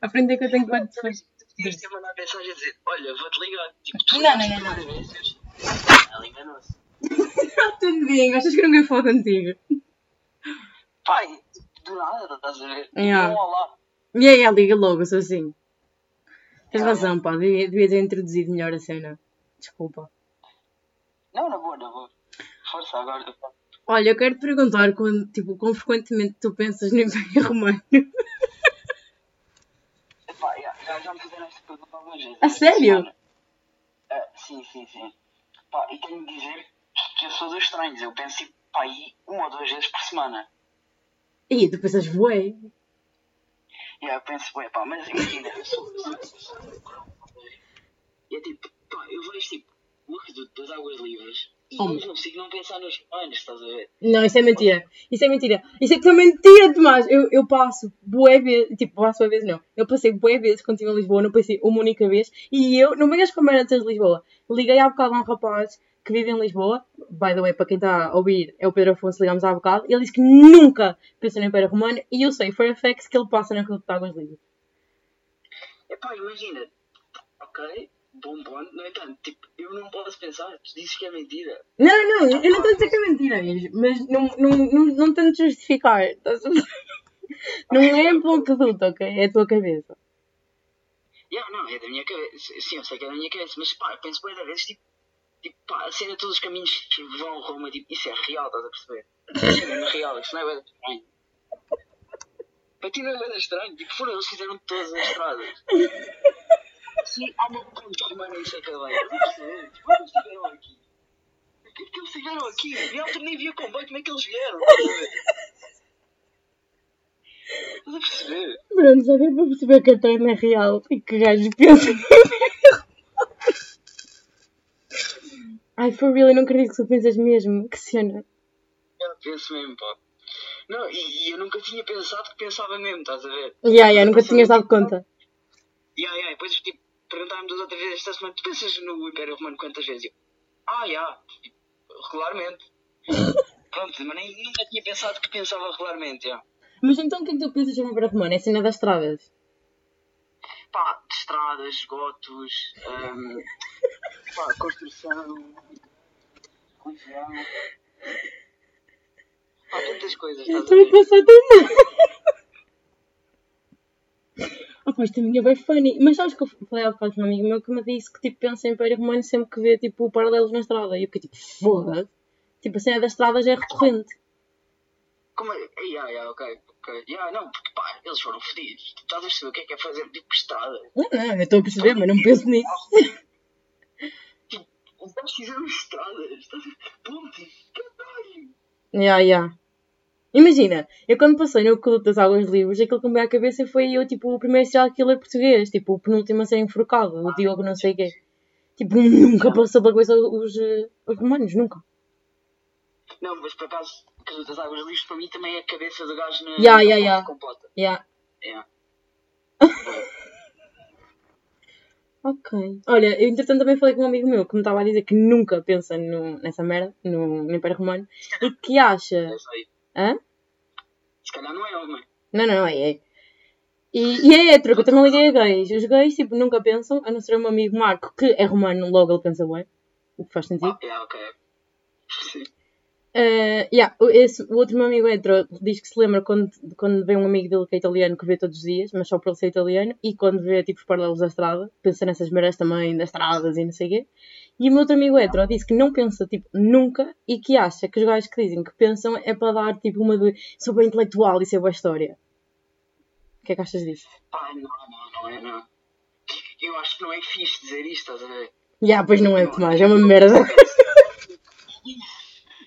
a pergunta que eu tenho para te fazer. Podias ter mandado mensagem a dizer: Olha, vou-te ligar. Tipo, tu Não, não, não, não. vezes. Ela enganou-se. Tudo bem, achas que eu não quero falar contigo? Pai, do nada, estás a ver? Yeah. Um olá. E aí, ela liga logo, sou assim. Tens razão, pá, devia, devia ter introduzido melhor a cena. Desculpa. Não, na boa, na boa. Força, agora. Olha, eu quero te perguntar quando, tipo, quão frequentemente tu pensas no Império Romano. Epá, já, já, já me fizeram esta pergunta algumas vezes. A sério? Ah, sim, sim, sim. Pá, e tenho de dizer que eu sou dos estranhos. Eu penso tipo, pá, aí uma ou duas vezes por semana. Ih, tu pensas voei. E aí eu penso, ué, pá, mas imagina, eu sou- E é tipo, pá, eu vejo tipo o reduto das águas livres E Oh, não consigo não pensar nos humanos, estás a ver? Não, isso é mentira. Isso é mentira. Isso é tão mentira, Tomás. Eu, eu passo bué vezes. Tipo, passo bué vezes, não. Eu passei bué vezes quando estive em Lisboa, não passei uma única vez. E eu, não venhas com merda de Lisboa. Liguei há bocado a um rapaz que vive em Lisboa. By the way, para quem está a ouvir, é o Pedro Afonso, ligamos há bocado. Ele disse que nunca pensou no Império Romano. E eu sei, for a fact, que ele passa na Clube de Águas Livres. Epá, imagina, ok, ponto, no entanto, tipo, eu não posso pensar, tu dizes que é mentira. Não, não, não. Eu não estou a dizer que é mentira, mas não, não, não, não tento justificar. Estás a ver? Não é a tua cabeça, ok? É a tua cabeça. Yeah, não, é da minha cabeça, sim, eu sei que é da minha cabeça, mas pá, eu penso bem da vez, tipo, tipo, pá, a cena todos os caminhos vão a Roma, tipo, isso é real, estás a perceber? Isso é real, isso não é bem estranho. Para ti não é bem estranho, tipo, foram eles que fizeram todas as estradas. Estás a perceber? Tipo, eles estiveram aqui. O que que eles fizeram aqui? E a nem via comboio, como é que eles vieram? Estás a ver? Estás a perceber? Pronto, já deu para perceber que a trama é real e que gajos pensam. Ai, for real, eu não acredito que tu pensas mesmo. Que cena. Eu penso mesmo, pá. Não, e, e eu nunca tinha pensado que pensava mesmo, estás a ver? Ya, ya, nunca te tinhas dado conta. Aí, aí, depois tipo, perguntaram-me outra vez esta semana, tu pensas no Império Romano quantas vezes? Eu, ah, já, regularmente. Pronto, mas nem, nunca tinha pensado que pensava regularmente, já. Mas então o que é que tu pensas sobre a Romana? É a cena das estradas? Pá, de estradas, esgotos, hum, pá, construção, construção. Pá, tantas coisas, Eu estás a estou a pensar tão Ah, pá, isto minha é bem funny. Mas sabes que eu falei há bocado com um amigo meu que me disse que tipo, pensa em Império Romano sempre que vê tipo, paralelos na estrada. E eu fiquei tipo, foda Tipo, a cena das estradas é recorrente. Como é? Ya, ya, ok, ok. Ya, não, porque pá, eles foram fodidos. Tu estás a perceber o que é que é fazer tipo estrada? Não, não, eu estou a perceber, mas não penso nisso. Tipo, os gajos fizeram estradas, estás a ver? Pontes, caralho! Ya, ya. Imagina, eu quando passei no Clube das Águas Livres, aquilo que me veio à cabeça foi eu, tipo, o primeiro serial killer português, tipo, o penúltimo a ser enforcado, o Diogo não sei o quê. Tipo, nunca passou pela cabeça os, eh, os romanos, nunca. Não, mas por acaso, Caso das Águas Livres para mim também é a cabeça do gajo na ponte ya. completa. Ya. Ya. Ok. Olha, eu entretanto também falei com um amigo meu que me estava a dizer que nunca pensa no, nessa merda, no, no Império Romano, e que acha. Eu sei. Hã? Se calhar não é homem. Não, não, é. é. E, e é hétero, que eu também liguei a gays. Os gays, tipo, nunca pensam, a não ser o meu amigo Marco, que é romano, logo ele pensa bem. O que faz sentido. Ah, yeah, ok. Sim. Uh, yeah, o- esse, o outro meu amigo hétero diz que se lembra quando, quando vê um amigo dele que é italiano que vê todos os dias, mas só por ele ser italiano, e quando vê tipo os paralelos da estrada, pensa nessas merdas também, das estradas e não sei o quê. E o meu outro amigo hétero disse que não pensa tipo nunca e que acha que os gajos que dizem que pensam é para dar tipo uma de sou bem intelectual e sei boa história. O que é que achas disso? Pá, não, não, não é, não. Eu acho que não é fixe dizer isto, estás a ver? Já, pois não é, Tomás, é uma merda.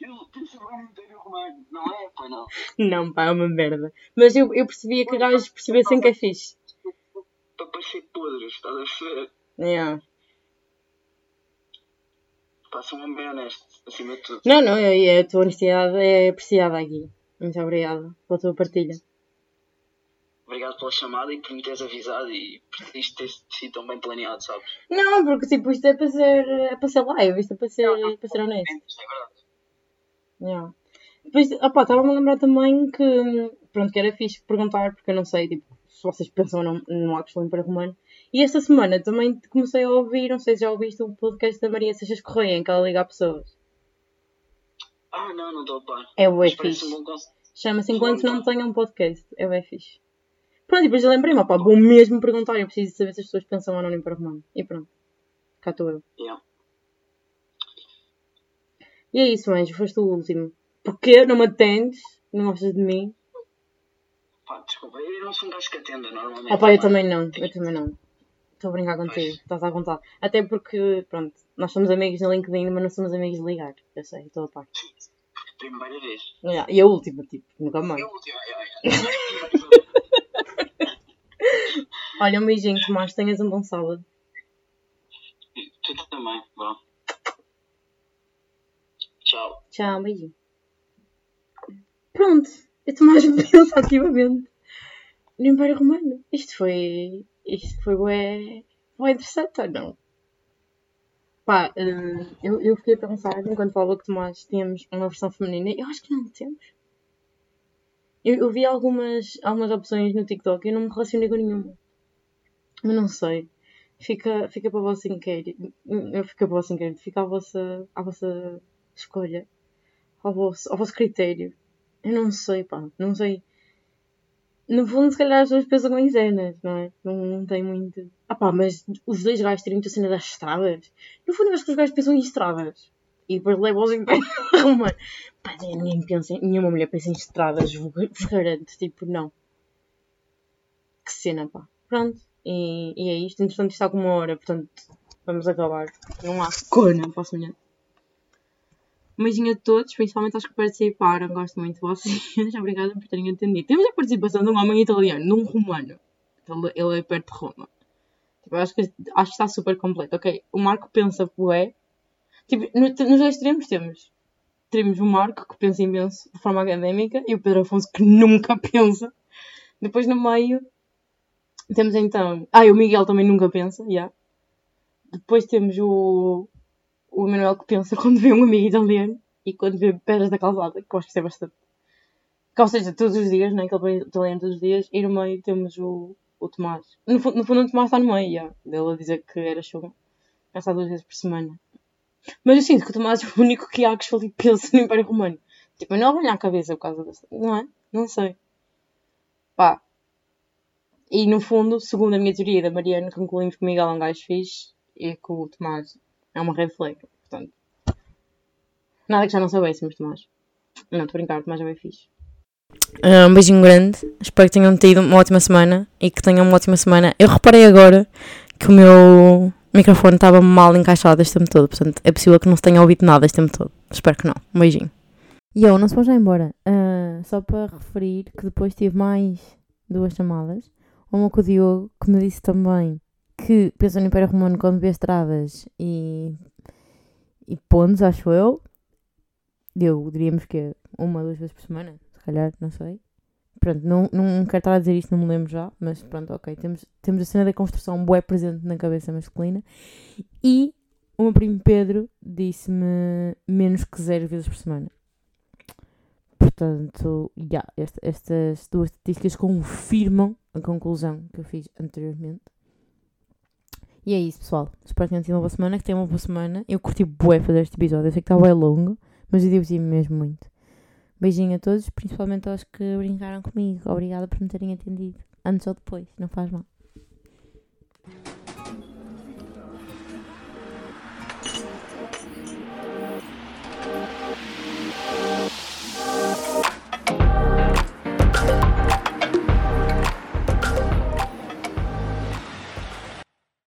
Eu penso bem no Império Romano, não é? Pois não. Não, pá, é uma merda. Mas eu, eu percebia que gajos percebessem que é fixe. Para parecer podres, estás a perceber? Yeah. Pá, sou um homem honesto, acima de tudo. Não, não, é- a tua honestidade é apreciada aqui. Muito obrigada pela tua partilha. Obrigado pela chamada e por me teres avisado e por isto ter sido tão bem planeado, sabes? Não, porque tipo, isto é para ser, é para ser live, isto é para ser, para ser honesto. É verdade. Yeah. Depois, opá, estava-me a lembrar também que, pronto, que era fixe perguntar, porque eu não sei, tipo, se vocês pensam ou não no Actos do Império Romano. E esta semana também comecei a ouvir, não sei se já ouviste o podcast da Maria Seixas Correia, em que ela liga a pessoas. Ah, não, não estou a par. É o fixe. um. Chama-se Enquanto Não Tenham Podcast. É bem fixe. Pronto, e depois eu lembrei-me, opá, vou mesmo perguntar, eu preciso saber se as pessoas pensam ou não no Império Romano. E pronto. Cá estou eu. Yeah. E é isso, Anjo, foste o último. Porquê? Não me atendes? Não gostas de mim? Pá, desculpa, eu não sou um gajo que atenda normalmente. Ah pá, eu também não, eu também não. Estou a brincar contigo, estás à vontade. Até porque, pronto, nós somos amigos no LinkedIn, mas não somos amigos de ligar. Eu sei, estou a par. Primeira vez. Yeah, E a última, tipo, nunca mais. Eu, eu, eu. Olha, um beijinho, Tomás, tenhas um bom sábado. Tu também, vá. Tchau, beijinho. Pronto, eu estou mais pensa ativamente no Império Romano. Isto foi. Isto foi bué, bué interessante ou não? Pá, hum, eu, eu fiquei a pensar, enquanto falava que Tomás tínhamos uma versão feminina, eu acho que não temos. Eu, eu vi algumas, algumas opções no TikTok e eu não me relacionei com nenhuma. Mas não sei. Fica, fica para o vosso inquérito. Eu fica para o vosso inquérito. Fica à vossa, à vossa escolha. Ao vosso, ao vosso critério. Eu não sei, pá. Não sei. No fundo, se calhar as pessoas pensam com cenas, não é? Não, não tem muito. Ah pá, mas os dois gajos terem muita cena das estradas. No fundo, eu acho que os gajos pensam em estradas. E depois levam-os em Romano. Pá, ninguém pensa, nenhuma mulher pensa em estradas, vos garanto. Tipo, não. Que cena, pá. Pronto. E, e é isto. Entretanto, está com uma hora, portanto, vamos acabar. Não há cona para a manhã. Um beijinho a todos, principalmente aos que participaram. Gosto muito de vocês. Obrigada por terem atendido. Temos a participação de um homem italiano, num romano. Ele é perto de Roma. Tipo, acho, que, acho que está super completo. Ok, o Marco pensa bué. Tipo, no, nos dois extremos temos. Temos o Marco, que pensa imenso de forma académica, e o Pedro Afonso, que nunca pensa. Depois, no meio, temos então... Ah, e o Miguel também nunca pensa, já. Yeah. Depois temos o, o Emanuel que pensa quando vê um amigo italiano e quando vê pedras da calçada, que eu acho que é bastante. Que, ou seja, todos os dias, né? Que ele italiano todos os dias, e no meio temos o, o Tomás. No, fundo, no fundo, o Tomás está no meio, já. Dele a dizer que era chuva. Pensar duas vezes por semana. Mas eu sinto que o Tomás é o único que há que ali pensa no Império Romano. Tipo, não vem à cabeça por causa dessa. Não é? Não sei. Pá. E no fundo, segundo a minha teoria da Mariana, concluímos que o Miguel é um gajo fixe e que o Tomás é uma red flag. Portanto, nada que já não soubéssemos, Tomás. Não, estou a brincar, o Tomás é bem fixe. Um beijinho grande. Espero que tenham tido uma ótima semana e que tenham uma ótima semana. Eu reparei agora que o meu microfone estava mal encaixado este tempo todo, portanto é possível que não se tenha ouvido nada este tempo todo. Espero que não. Um beijinho. E eu, não se pode já embora. Uh, só para referir que depois tive mais duas chamadas. Uma com o Diogo, que me disse também que pensa no Império Romano quando vê estradas e, e pontos, acho eu. Eu diríamos que uma duas vezes por semana, se calhar, não sei. Pronto, não, não quero estar a dizer isto, não me lembro já, mas pronto, ok. Temos, temos a cena da construção bué presente na cabeça masculina. E o meu primo Pedro disse-me menos que zero vezes por semana. Portanto, yeah, esta, estas duas estatísticas confirmam a conclusão que eu fiz anteriormente. E é isso, pessoal. Espero que tenham tido uma boa semana, que tenham uma boa semana. Eu curti bué fazer este episódio. Eu sei que estava bem longo, mas eu diverti-me mesmo muito. Beijinho a todos, principalmente aos que brincaram comigo. Obrigada por me terem atendido. Antes ou depois, não faz mal.